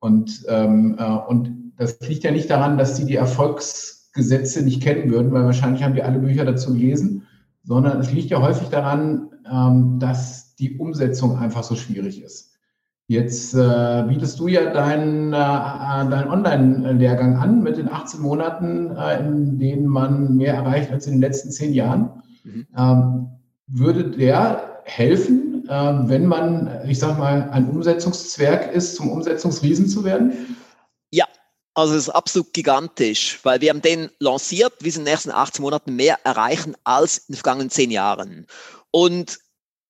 Und, ähm, äh, und das liegt ja nicht daran, dass sie die Erfolgsgesetze nicht kennen würden, weil wahrscheinlich haben die alle Bücher dazu gelesen, sondern es liegt ja häufig daran, ähm, dass die Umsetzung einfach so schwierig ist. Jetzt äh, bietest du ja deinen, äh, deinen Online-Lehrgang an mit den 18 Monaten, äh, in denen man mehr erreicht als in den letzten zehn Jahren. Mhm. Ähm, würde der helfen, äh, wenn man, ich sag mal, ein Umsetzungszwerg ist, zum Umsetzungsriesen zu werden? Ja, also es ist absolut gigantisch, weil wir haben den lanciert, wir sind in den nächsten 18 Monaten mehr erreichen als in den vergangenen zehn Jahren. Und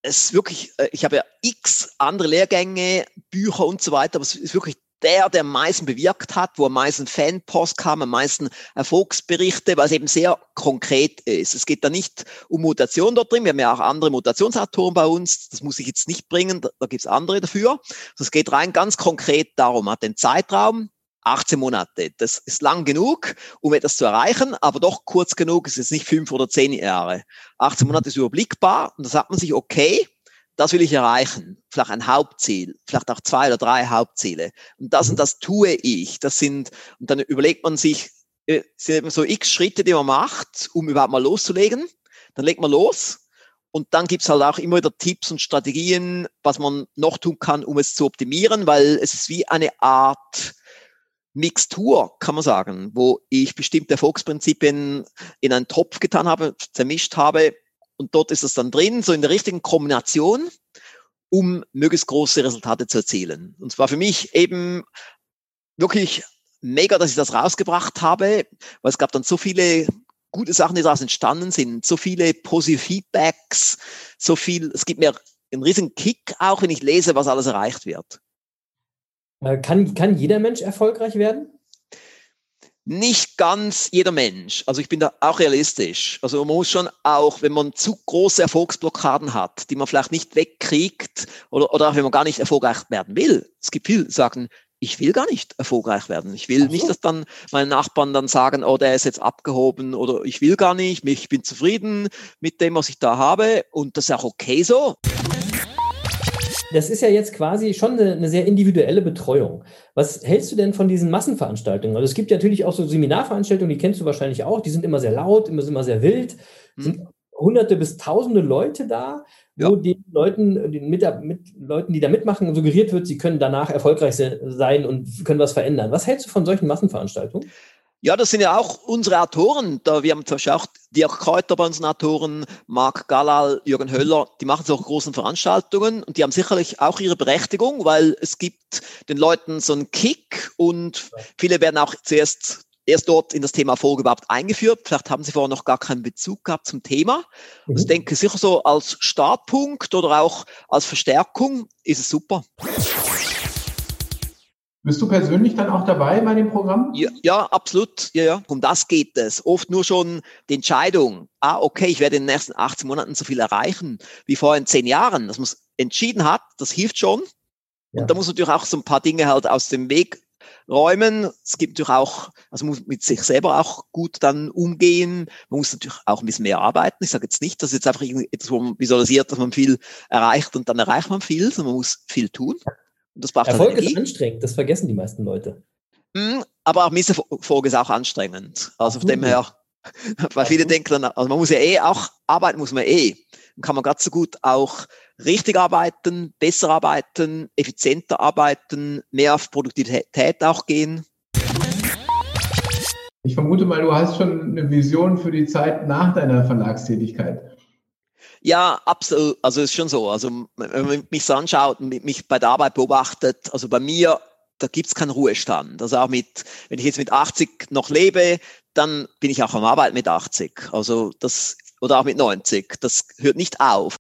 es ist wirklich, äh, ich habe ja x andere Lehrgänge, Bücher und so weiter, aber es ist wirklich der, der am meisten bewirkt hat, wo am meisten Fanpost kam, am meisten Erfolgsberichte, weil es eben sehr konkret ist. Es geht da nicht um Mutation dort drin. Wir haben ja auch andere Mutationsautoren bei uns. Das muss ich jetzt nicht bringen. Da, da gibt es andere dafür. Es geht rein ganz konkret darum, hat den Zeitraum, 18 Monate. Das ist lang genug, um etwas zu erreichen, aber doch kurz genug. Es ist nicht fünf oder zehn Jahre. 18 Monate ist überblickbar und da sagt man sich, okay, das will ich erreichen. Vielleicht ein Hauptziel, vielleicht auch zwei oder drei Hauptziele. Und das und das tue ich. Das sind, und dann überlegt man sich, äh, sind eben so x Schritte, die man macht, um überhaupt mal loszulegen. Dann legt man los. Und dann gibt's halt auch immer wieder Tipps und Strategien, was man noch tun kann, um es zu optimieren, weil es ist wie eine Art, Mixtur, kann man sagen, wo ich bestimmte Erfolgsprinzipien in einen Topf getan habe, zermischt habe und dort ist es dann drin, so in der richtigen Kombination, um möglichst große Resultate zu erzielen. Und zwar für mich eben wirklich mega, dass ich das rausgebracht habe, weil es gab dann so viele gute Sachen, die daraus entstanden sind, so viele positive Feedbacks, so viel, es gibt mir einen riesen Kick, auch wenn ich lese, was alles erreicht wird. Äh, kann, kann jeder Mensch erfolgreich werden? Nicht ganz jeder Mensch. Also ich bin da auch realistisch. Also man muss schon auch, wenn man zu große Erfolgsblockaden hat, die man vielleicht nicht wegkriegt oder, oder auch wenn man gar nicht erfolgreich werden will. Es gibt viele, die sagen, ich will gar nicht erfolgreich werden. Ich will so. nicht, dass dann meine Nachbarn dann sagen, oh, der ist jetzt abgehoben oder ich will gar nicht, ich bin zufrieden mit dem, was ich da habe und das ist auch okay so das ist ja jetzt quasi schon eine, eine, sehr individuelle Betreuung. Was hältst du denn von diesen Massenveranstaltungen? Also es gibt ja natürlich auch so Seminarveranstaltungen, die kennst du wahrscheinlich auch, die sind immer sehr laut, immer, immer sehr wild, mhm. sind hunderte bis tausende Leute da, ja. wo den Leuten, den mit, mit, Leuten, die da mitmachen, suggeriert wird, sie können danach erfolgreich sein und können was verändern. Was hältst du von solchen Massenveranstaltungen? Ja, das sind ja auch unsere Autoren. Da, wir haben zum Beispiel auch Dirk Kräuter bei unseren Autoren, Marc Galal, Jürgen Höller, die machen solche großen Veranstaltungen und die haben sicherlich auch ihre Berechtigung, weil es gibt den Leuten so einen Kick und viele werden auch zuerst erst dort in das Thema Erfolg überhaupt eingeführt. Vielleicht haben sie vorher noch gar keinen Bezug gehabt zum Thema. Mhm. Ich denke sicher so als Startpunkt oder auch als Verstärkung ist es super. Bist du persönlich dann auch dabei bei dem Programm? Ja, ja, absolut. Ja, ja. Um das geht es. Oft nur schon die Entscheidung, ah, okay, ich werde in den nächsten 18 Monaten so viel erreichen wie vor in zehn Jahren. Dass man es entschieden hat, das hilft schon. Ja. Und da muss natürlich auch so ein paar Dinge halt aus dem Weg räumen. Es gibt natürlich auch, also man muss mit sich selber auch gut dann umgehen. Man muss natürlich auch ein bisschen mehr arbeiten. Ich sage jetzt nicht, dass jetzt einfach etwas, wo man visualisiert, dass man viel erreicht und dann erreicht man viel, sondern man muss viel tun. Das braucht Erfolg ist anstrengend, das vergessen die meisten Leute. Mhm, aber auch Misserfolg ist auch anstrengend. Also von dem her, [laughs] weil viele denken dann, also man muss ja eh auch arbeiten, muss man eh. Dann kann man ganz so gut auch richtig arbeiten, besser arbeiten, effizienter arbeiten, mehr auf Produktivität auch gehen. Ich vermute mal, du hast schon eine Vision für die Zeit nach deiner Verlagstätigkeit. Ja, absolut. Also ist schon so. Also wenn man mich so anschaut und mich bei der Arbeit beobachtet, also bei mir, da gibt's keinen Ruhestand. Also auch mit, wenn ich jetzt mit 80 noch lebe, dann bin ich auch am Arbeit mit 80. Also das, oder auch mit 90. Das hört nicht auf.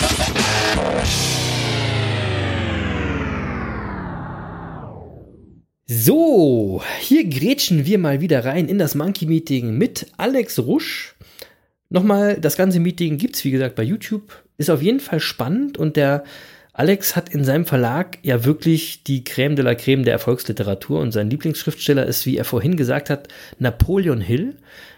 So, hier grätschen wir mal wieder rein in das Monkey Meeting mit Alex Rusch. Nochmal, das ganze Meeting gibt es, wie gesagt, bei YouTube. Ist auf jeden Fall spannend und der Alex hat in seinem Verlag ja wirklich die Creme de la Creme der Erfolgsliteratur und sein Lieblingsschriftsteller ist, wie er vorhin gesagt hat, Napoleon Hill.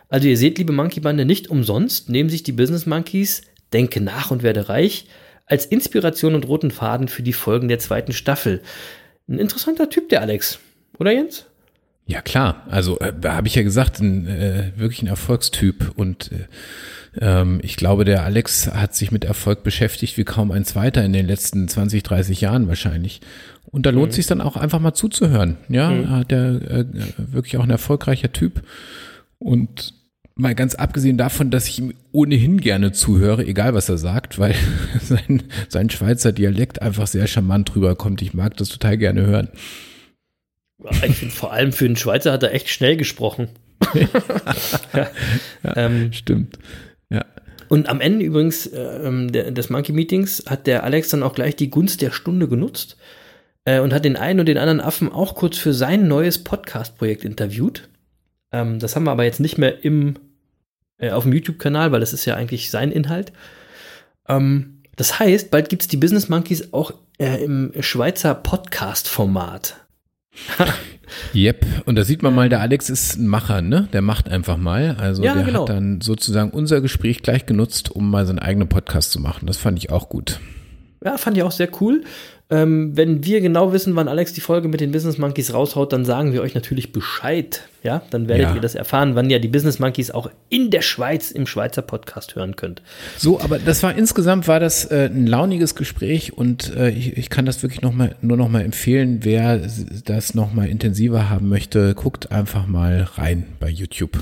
Also ihr seht, liebe Monkey Bande, nicht umsonst nehmen sich die Business Monkeys Denke nach und werde reich als Inspiration und roten Faden für die Folgen der zweiten Staffel. Ein interessanter Typ, der Alex. Oder Jens? Ja, klar. Also äh, habe ich ja gesagt, ein, äh, wirklich ein Erfolgstyp. Und äh, ähm, ich glaube, der Alex hat sich mit Erfolg beschäftigt wie kaum ein zweiter in den letzten 20, 30 Jahren wahrscheinlich. Und da lohnt Mhm. sich dann auch einfach mal zuzuhören. Ja, Mhm. hat der äh, wirklich auch ein erfolgreicher Typ. Und mal ganz abgesehen davon, dass ich ihm ohnehin gerne zuhöre, egal was er sagt, weil [laughs] sein, sein Schweizer Dialekt einfach sehr charmant rüberkommt. Ich mag das total gerne hören. Ich finde, vor allem für einen Schweizer hat er echt schnell gesprochen. [laughs] ja. Ähm, Stimmt. Ja. und am Ende übrigens ähm, der, des Monkey Meetings hat der Alex dann auch gleich die Gunst der Stunde genutzt äh, und hat den einen und den anderen Affen auch kurz für sein neues Podcast-Projekt interviewt. Ähm, das haben wir aber jetzt nicht mehr im, äh, auf dem YouTube-Kanal, weil das ist ja eigentlich sein Inhalt. Ähm, das heißt, bald gibt es die Business Monkeys auch äh, im Schweizer Podcast-Format. [laughs] Yep, und da sieht man mal, der Alex ist ein Macher, ne? Der macht einfach mal. Also Ja, der genau. hat dann sozusagen unser Gespräch gleich genutzt, um mal seinen eigenen Podcast zu machen. Das fand ich auch gut. Ja, fand ich auch sehr cool. Ähm, wenn wir genau wissen, wann Alex die Folge mit den Business Monkeys raushaut, dann sagen wir euch natürlich Bescheid. Ja, dann werdet Ja. ihr das erfahren, wann ihr die Business Monkeys auch in der Schweiz im Schweizer Podcast hören könnt. So, aber das war insgesamt war das äh, ein launiges Gespräch und äh, ich, ich kann das wirklich noch mal, nur noch mal empfehlen, wer das noch mal intensiver haben möchte, guckt einfach mal rein bei YouTube.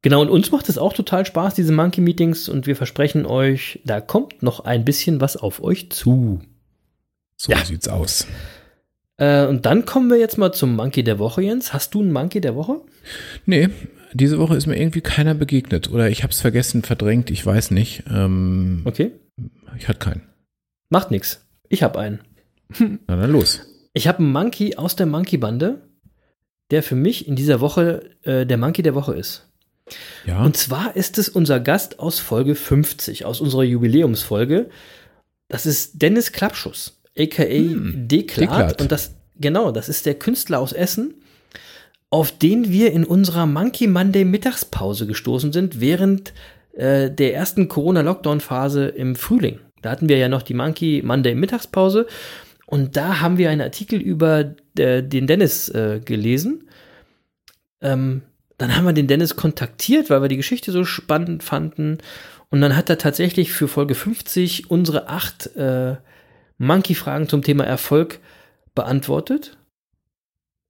Genau, und uns macht es auch total Spaß, diese Monkey Meetings, und wir versprechen euch, da kommt noch ein bisschen was auf euch zu. So Ja. sieht's aus. Äh, und dann kommen wir jetzt mal zum Monkey der Woche, Jens. Hast du einen Monkey der Woche? Nee, diese Woche ist mir irgendwie keiner begegnet oder ich habe es vergessen, verdrängt, ich weiß nicht. Ähm, Okay, Ich hatte keinen. macht nichts. Ich habe einen. [laughs] Na dann los. Ich habe einen Monkey aus der Monkey-Bande, der für mich in dieser Woche äh, der Monkey der Woche ist. Ja. Und zwar ist es unser Gast aus Folge 50, aus unserer Jubiläumsfolge. Das ist Dennis Klappschuss, aka Hm, Deklat. Deklat. Und das, genau, das ist der Künstler aus Essen, auf den wir in unserer Monkey Monday Mittagspause gestoßen sind, während äh, der ersten Corona-Lockdown-Phase im Frühling. Da hatten wir ja noch die Monkey Monday Mittagspause. Und da haben wir einen Artikel über äh, den Dennis äh, gelesen. Ähm, dann haben wir den Dennis kontaktiert, weil wir die Geschichte so spannend fanden. Und dann hat er tatsächlich für Folge 50 unsere acht äh, Monkey-Fragen zum Thema Erfolg beantwortet.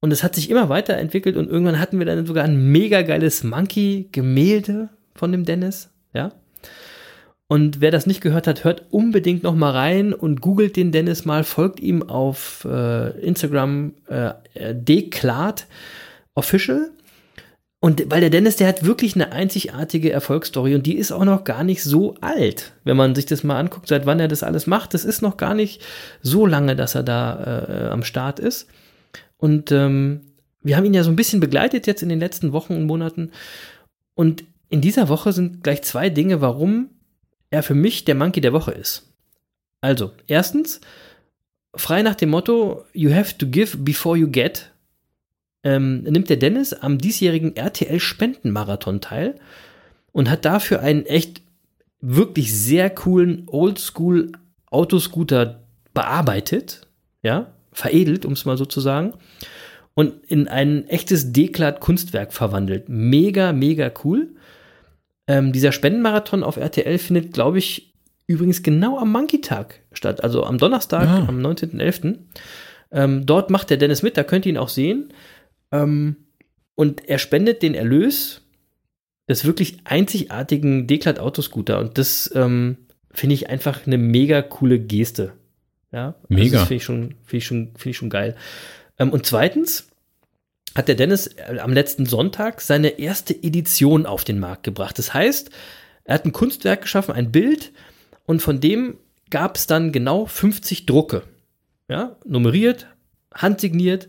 Und es hat sich immer weiterentwickelt und irgendwann hatten wir dann sogar ein mega geiles Monkey-Gemälde von dem Dennis. Ja. Und wer das nicht gehört hat, hört unbedingt noch mal rein und googelt den Dennis mal, folgt ihm auf äh, Instagram äh, äh, deklat official. Und weil der Dennis, der hat wirklich eine einzigartige Erfolgsstory und die ist auch noch gar nicht so alt, wenn man sich das mal anguckt, seit wann er das alles macht. Das ist noch gar nicht so lange, dass er da äh, am Start ist. Und ähm, wir haben ihn ja so ein bisschen begleitet jetzt in den letzten Wochen und Monaten. Und in dieser Woche sind gleich zwei Dinge, warum er für mich der Monkey der Woche ist. Also, erstens, frei nach dem Motto, you have to give before you get, ähm, nimmt der Dennis am diesjährigen RTL-Spendenmarathon teil und hat dafür einen echt wirklich sehr coolen Oldschool-Autoscooter bearbeitet, ja, veredelt, um es mal so zu sagen, und in ein echtes Deklat-Kunstwerk verwandelt. Mega, mega cool. Ähm, dieser Spendenmarathon auf RTL findet, glaube ich, übrigens genau am Monkey-Tag statt, also am Donnerstag, Ah. am 19.11. Ähm, dort macht der Dennis mit, da könnt ihr ihn auch sehen. Ähm, und er spendet den Erlös des wirklich einzigartigen Deklat Autoscooter. Und das ähm, finde ich einfach eine mega coole Geste. Ja, also Mega. Das finde ich, schon- finde ich, schon- finde ich schon geil. Ähm, und zweitens hat der Dennis äh, am letzten Sonntag seine erste Edition auf den Markt gebracht. Das heißt, er hat ein Kunstwerk geschaffen, ein Bild, und von dem gab es dann genau 50 Drucke. Ja, nummeriert, handsigniert.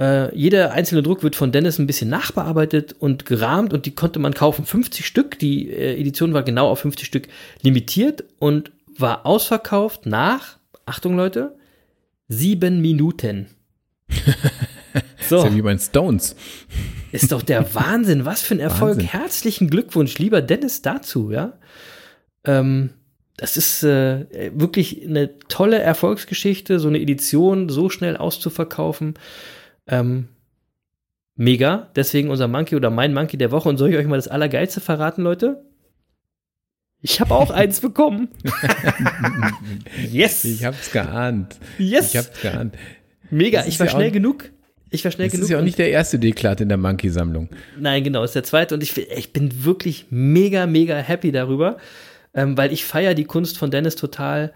Äh, jeder einzelne Druck wird von Dennis ein bisschen nachbearbeitet und gerahmt und die konnte man kaufen. 50 Stück. Die äh, Edition war genau auf 50 Stück limitiert und war ausverkauft nach, Achtung Leute, sieben Minuten. [laughs] So. Ist ja wie bei den Stones. Ist doch der Wahnsinn. Was für ein Erfolg. Wahnsinn. Herzlichen Glückwunsch, lieber Dennis, dazu, ja. Ähm, das ist äh, wirklich eine tolle Erfolgsgeschichte, so eine Edition so schnell auszuverkaufen. Ähm, Mega. Deswegen unser Monkey oder mein Monkey der Woche. Und soll ich euch mal das Allergeilste verraten, Leute? Ich habe auch eins bekommen. [laughs] yes. Ich hab's geahnt. Yes. Ich hab's geahnt. Mega. Das Ich war ja auch- schnell genug. Ich war schnell Das genug. ist ja auch nicht der erste Deklat in der Monkey-Sammlung. Nein, genau, ist der zweite. Und ich, ich bin wirklich mega, mega happy darüber, ähm, weil ich feiere die Kunst von Dennis total.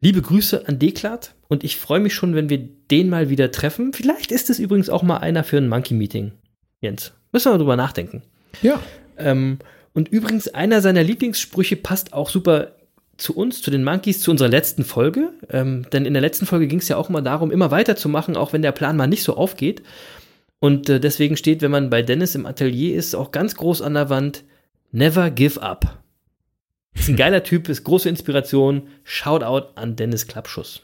Liebe Grüße an Deklat. Und ich freue mich schon, wenn wir den mal wieder treffen. Vielleicht ist es übrigens auch mal einer für ein Monkey-Meeting, Jens. Müssen wir mal drüber nachdenken. Ja. Ähm, und übrigens, einer seiner Lieblingssprüche passt auch super zu uns, zu den Monkeys, zu unserer letzten Folge. Ähm, denn in der letzten Folge ging es ja auch immer darum, immer weiterzumachen, auch wenn der Plan mal nicht so aufgeht. Und äh, deswegen steht, wenn man bei Dennis im Atelier ist, auch ganz groß an der Wand, never give up. Ist ein geiler Typ, ist große Inspiration. Shoutout an Dennis Klappschuss.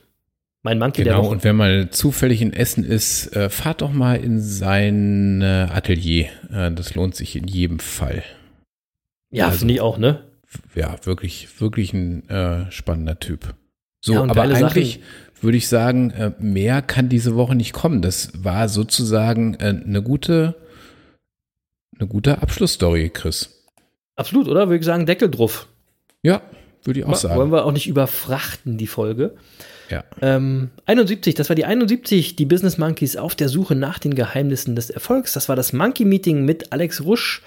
Mein Monkey der Genau, Woche. und wenn mal zufällig in Essen ist, äh, fahrt doch mal in sein äh, Atelier. Äh, das lohnt sich in jedem Fall. ja, also- finde ich auch, ne? Ja, wirklich, wirklich ein spannender Typ. So, Ja, aber eigentlich würde ich sagen, mehr kann diese Woche nicht kommen. Das war sozusagen eine gute, eine gute Abschlussstory, Chris. Absolut, oder? Würde ich sagen, Deckel drauf. Ja, würde ich auch Wollen sagen. wir auch nicht überfrachten, die Folge. Ja. Ähm, 71, das war die 71, die Business Monkeys auf der Suche nach den Geheimnissen des Erfolgs. Das war das Monkey Meeting mit Alex Rusch.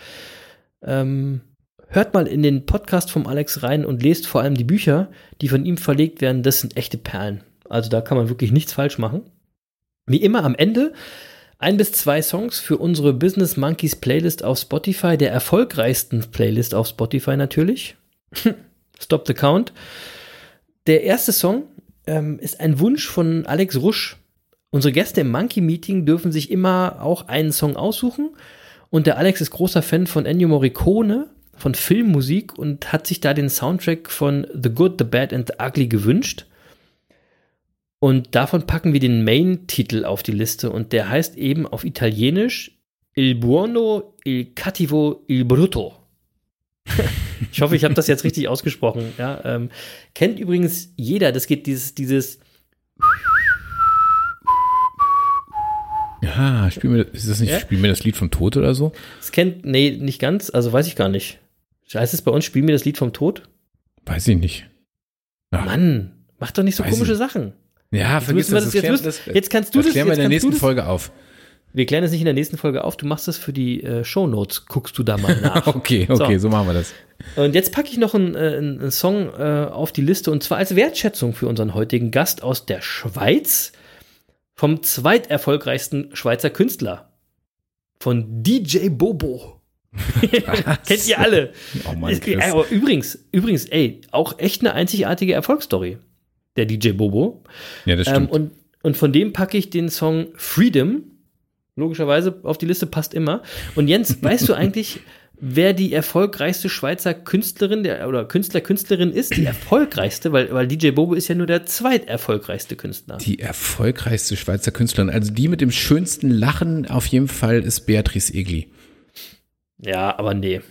Ähm, hört mal in den Podcast vom Alex rein und lest vor allem die Bücher, die von ihm verlegt werden. Das sind echte Perlen. Also da kann man wirklich nichts falsch machen. Wie immer am Ende ein bis zwei Songs für unsere Business Monkeys Playlist auf Spotify, der erfolgreichsten Playlist auf Spotify natürlich. [laughs] Stop the Count. Der erste Song ähm, ist ein Wunsch von Alex Rusch. Unsere Gäste im Monkey Meeting dürfen sich immer auch einen Song aussuchen. Und der Alex ist großer Fan von Ennio Morricone, von Filmmusik und hat sich da den Soundtrack von The Good, The Bad and The Ugly gewünscht. Und davon packen wir den Main-Titel auf die Liste und der heißt eben auf Italienisch Il Buono, Il Cattivo, Il Brutto. [laughs] ich hoffe, ich habe das jetzt richtig ausgesprochen. Ja, ähm, kennt übrigens jeder, das geht dieses, dieses, Ja, spiel mir, ist das nicht, Ja? spiel mir das Lied vom Tod oder so? das kennt, nee, nicht ganz, also weiß ich gar nicht. Heißt es bei uns, spiel mir das Lied vom Tod? Weiß ich nicht. Ach, Mann, mach doch nicht so komische ich. Sachen. Ja, Jetzt müssen wir das, jetzt, müssen, jetzt kannst du das das, klären wir in der nächsten das, Folge auf. Wir klären das nicht in der nächsten Folge auf, du machst das für die äh, Shownotes, guckst du da mal [laughs] nach. Okay, okay, So. so, machen wir das. Und jetzt packe ich noch einen, äh, einen Song äh, auf die Liste und zwar als Wertschätzung für unseren heutigen Gast aus der Schweiz, vom zweiterfolgreichsten Schweizer Künstler, von DJ Bobo. [laughs] Kennt ihr alle? Oh Mann, Chris. übrigens, übrigens, ey, auch echt eine einzigartige Erfolgsstory, der DJ Bobo. Ja, das Ähm, stimmt. und, und von dem packe ich den Song Freedom. Logischerweise auf die Liste passt immer. Und Jens, [laughs] weißt du eigentlich, wer die erfolgreichste Schweizer Künstlerin der, oder Künstler, Künstlerin ist? Die erfolgreichste, weil, weil DJ Bobo ist ja nur der zweiterfolgreichste Künstler. die erfolgreichste Schweizer Künstlerin, also die mit dem schönsten Lachen auf jeden Fall ist Beatrice Egli. Ja, aber nee.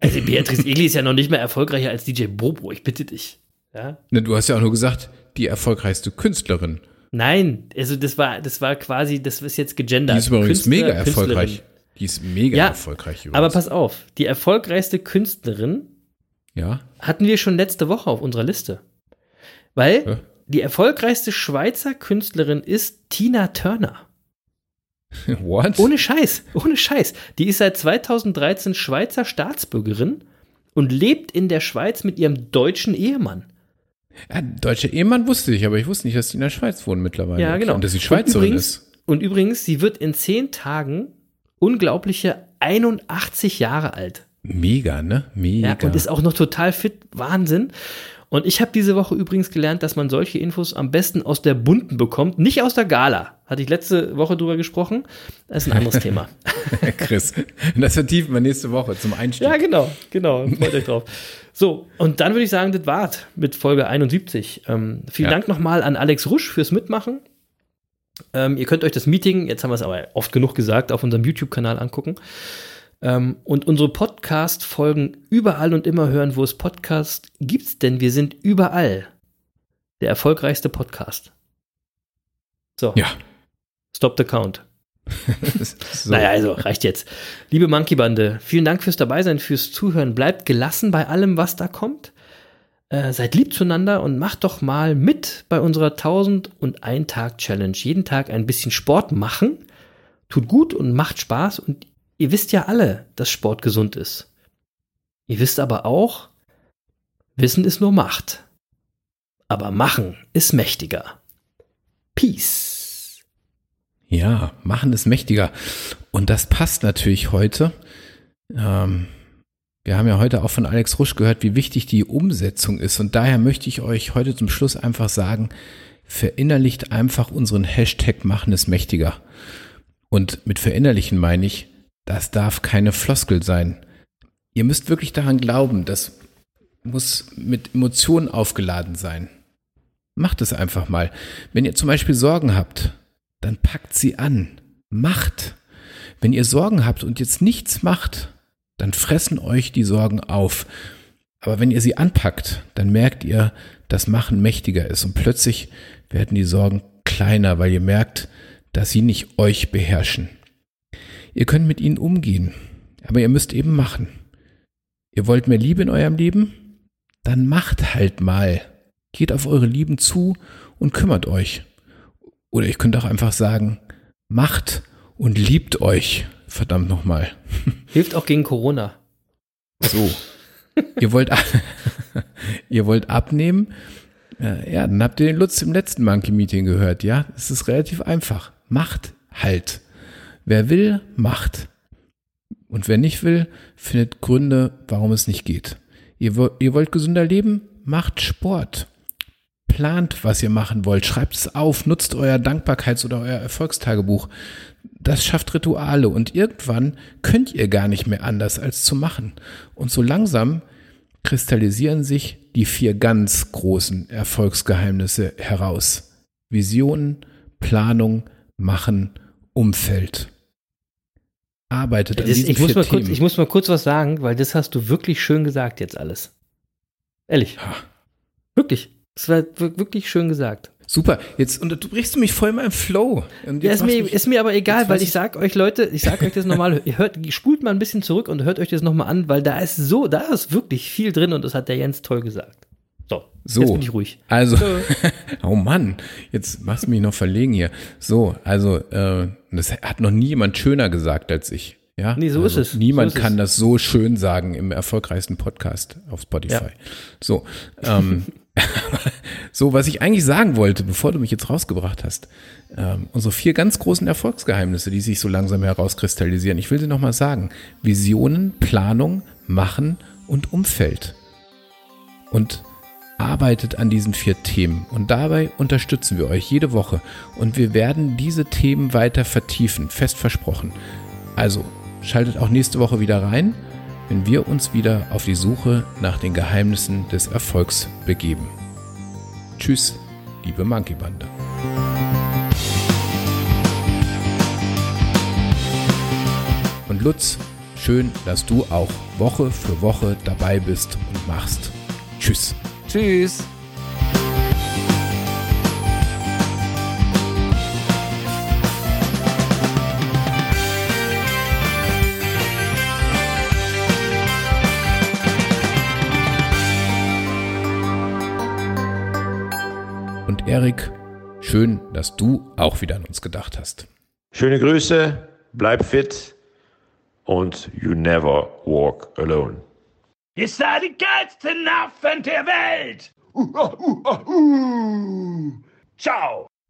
Also Beatrice Egli ist ja noch nicht mehr erfolgreicher als DJ Bobo, ich bitte dich. Ja? Ne, Du hast ja auch nur gesagt, die erfolgreichste Künstlerin. Nein, also das war, das war quasi, das ist jetzt gegendert. Die ist übrigens Künstler, mega erfolgreich. Die ist mega Ja, erfolgreich übrigens. Aber pass auf, die erfolgreichste Künstlerin Ja, hatten wir schon letzte Woche auf unserer Liste. Weil Hä? die erfolgreichste Schweizer Künstlerin ist Tina Turner. [laughs] what? Ohne Scheiß, ohne Scheiß. Die ist seit 2013 Schweizer Staatsbürgerin und lebt in der Schweiz mit ihrem deutschen Ehemann. Ja, deutscher Ehemann wusste ich, aber ich wusste nicht, dass die in der Schweiz wohnen mittlerweile. Ja, genau. Und dass sie Und Schweizerin übrigens, ist. Und übrigens, sie wird in zehn Tagen unglaubliche 81 Jahre alt. Mega, ne? Mega. Ja, und ist auch noch total fit. Wahnsinn. Und ich habe diese Woche übrigens gelernt, dass man solche Infos am besten aus der bunten bekommt, nicht aus der Gala. Hatte ich letzte Woche drüber gesprochen. Das ist ein anderes Thema. [laughs] Chris. Das vertiefen wir nächste Woche zum Einstieg. Ja, genau, genau. Freut euch drauf. So, und dann würde ich sagen, das war's mit Folge 71. Ähm, vielen Ja. Dank nochmal an Alex Rusch fürs Mitmachen. Ähm, ihr könnt euch das Meeting, jetzt haben wir es aber oft genug gesagt, auf unserem YouTube-Kanal angucken. Ähm, und unsere Podcast-Folgen überall und immer hören, wo es Podcasts gibt, denn wir sind überall der erfolgreichste Podcast. So, Ja. stop the count. [laughs] So. Naja, also reicht jetzt. Liebe Monkey-Bande, vielen Dank fürs Dabeisein, fürs Zuhören. Bleibt gelassen bei allem, was da kommt. Äh, seid lieb zueinander und macht doch mal mit bei unserer 1001 Tag Challenge. Jeden Tag ein bisschen Sport machen. Tut gut und macht Spaß. Und ihr wisst ja alle, dass Sport gesund ist. Ihr wisst aber auch, Wissen ist nur Macht. Aber machen ist mächtiger. Peace. Ja, machen ist mächtiger. Und das passt natürlich heute. Ähm, wir haben ja heute auch von Alex Rusch gehört, wie wichtig die Umsetzung ist. Und daher möchte ich euch heute zum Schluss einfach sagen, verinnerlicht einfach unseren Hashtag machen ist mächtiger. Und mit verinnerlichen meine ich, das darf keine Floskel sein. Ihr müsst wirklich daran glauben, das muss mit Emotionen aufgeladen sein. Macht es einfach mal. Wenn ihr zum Beispiel Sorgen habt, dann packt sie an. Macht. Wenn ihr Sorgen habt und jetzt nichts macht, dann fressen euch die Sorgen auf. Aber wenn ihr sie anpackt, dann merkt ihr, dass Machen mächtiger ist und plötzlich werden die Sorgen kleiner, weil ihr merkt, dass sie nicht euch beherrschen. Ihr könnt mit ihnen umgehen, aber ihr müsst eben machen. Ihr wollt mehr Liebe in eurem Leben? Dann macht halt mal. Geht auf eure Lieben zu und kümmert euch. Oder ich könnte auch einfach sagen, macht und liebt euch. Verdammt nochmal. [laughs] Hilft auch gegen Corona. So. ihr wollt, [laughs] ihr wollt abnehmen? Ja, dann habt ihr den Lutz im letzten Monkey Meeting gehört, ja? Es ist relativ einfach. Macht halt. Wer will, macht. Und wer nicht will, findet Gründe, warum es nicht geht. Ihr, ihr wollt gesünder leben? Macht Sport. Plant, was ihr machen wollt. Schreibt es auf. Nutzt euer Dankbarkeits- oder euer Erfolgstagebuch. Das schafft Rituale und irgendwann könnt ihr gar nicht mehr anders als zu machen. Und so langsam kristallisieren sich die vier ganz großen Erfolgsgeheimnisse heraus. Vision, Planung, Machen, Umfeld. Arbeitet an diesen ich, muss vier mal kurz, Themen. ich muss mal kurz was sagen, weil das hast du wirklich schön gesagt jetzt alles. Ehrlich. Ja. Wirklich. Das war wir- wirklich schön gesagt. Super, jetzt unterbrichst du mich voll in meinem Flow. Und Ja, ist, mir, du mich- ist mir aber egal, weil ich sag euch Leute, ich sag euch das nochmal, ihr hört, spult mal ein bisschen zurück und hört euch das nochmal an, weil da ist so, da ist wirklich viel drin und das hat der Jens toll gesagt. So, So. jetzt bin ich ruhig. Also, [laughs] oh Mann, jetzt machst du mich noch verlegen hier. So, also, äh, das hat noch nie jemand schöner gesagt als ich. Ja? Nee, so also ist es. Niemand So ist kann es. das so schön sagen im erfolgreichsten Podcast auf Spotify. Ja. So, ähm, [laughs] so, was ich eigentlich sagen wollte, bevor du mich jetzt rausgebracht hast, ähm, unsere vier ganz großen Erfolgsgeheimnisse, die sich so langsam herauskristallisieren. Ich will sie nochmal sagen. Visionen, Planung, Machen und Umfeld. Und arbeitet an diesen vier Themen. Und dabei unterstützen wir euch jede Woche. Und wir werden diese Themen weiter vertiefen, fest versprochen. Also schaltet auch nächste Woche wieder rein, wenn wir uns wieder auf die Suche nach den Geheimnissen des Erfolgs begeben. Tschüss, liebe Monkey Bande. Und Lutz, schön, dass du auch Woche für Woche dabei bist und machst. Tschüss. Tschüss. Erik, schön, dass du auch wieder an uns gedacht hast. Schöne Grüße, bleib fit und you never walk alone. Ihr seid die geilsten Affen der Welt! Uh, uh, uh, uh. Ciao!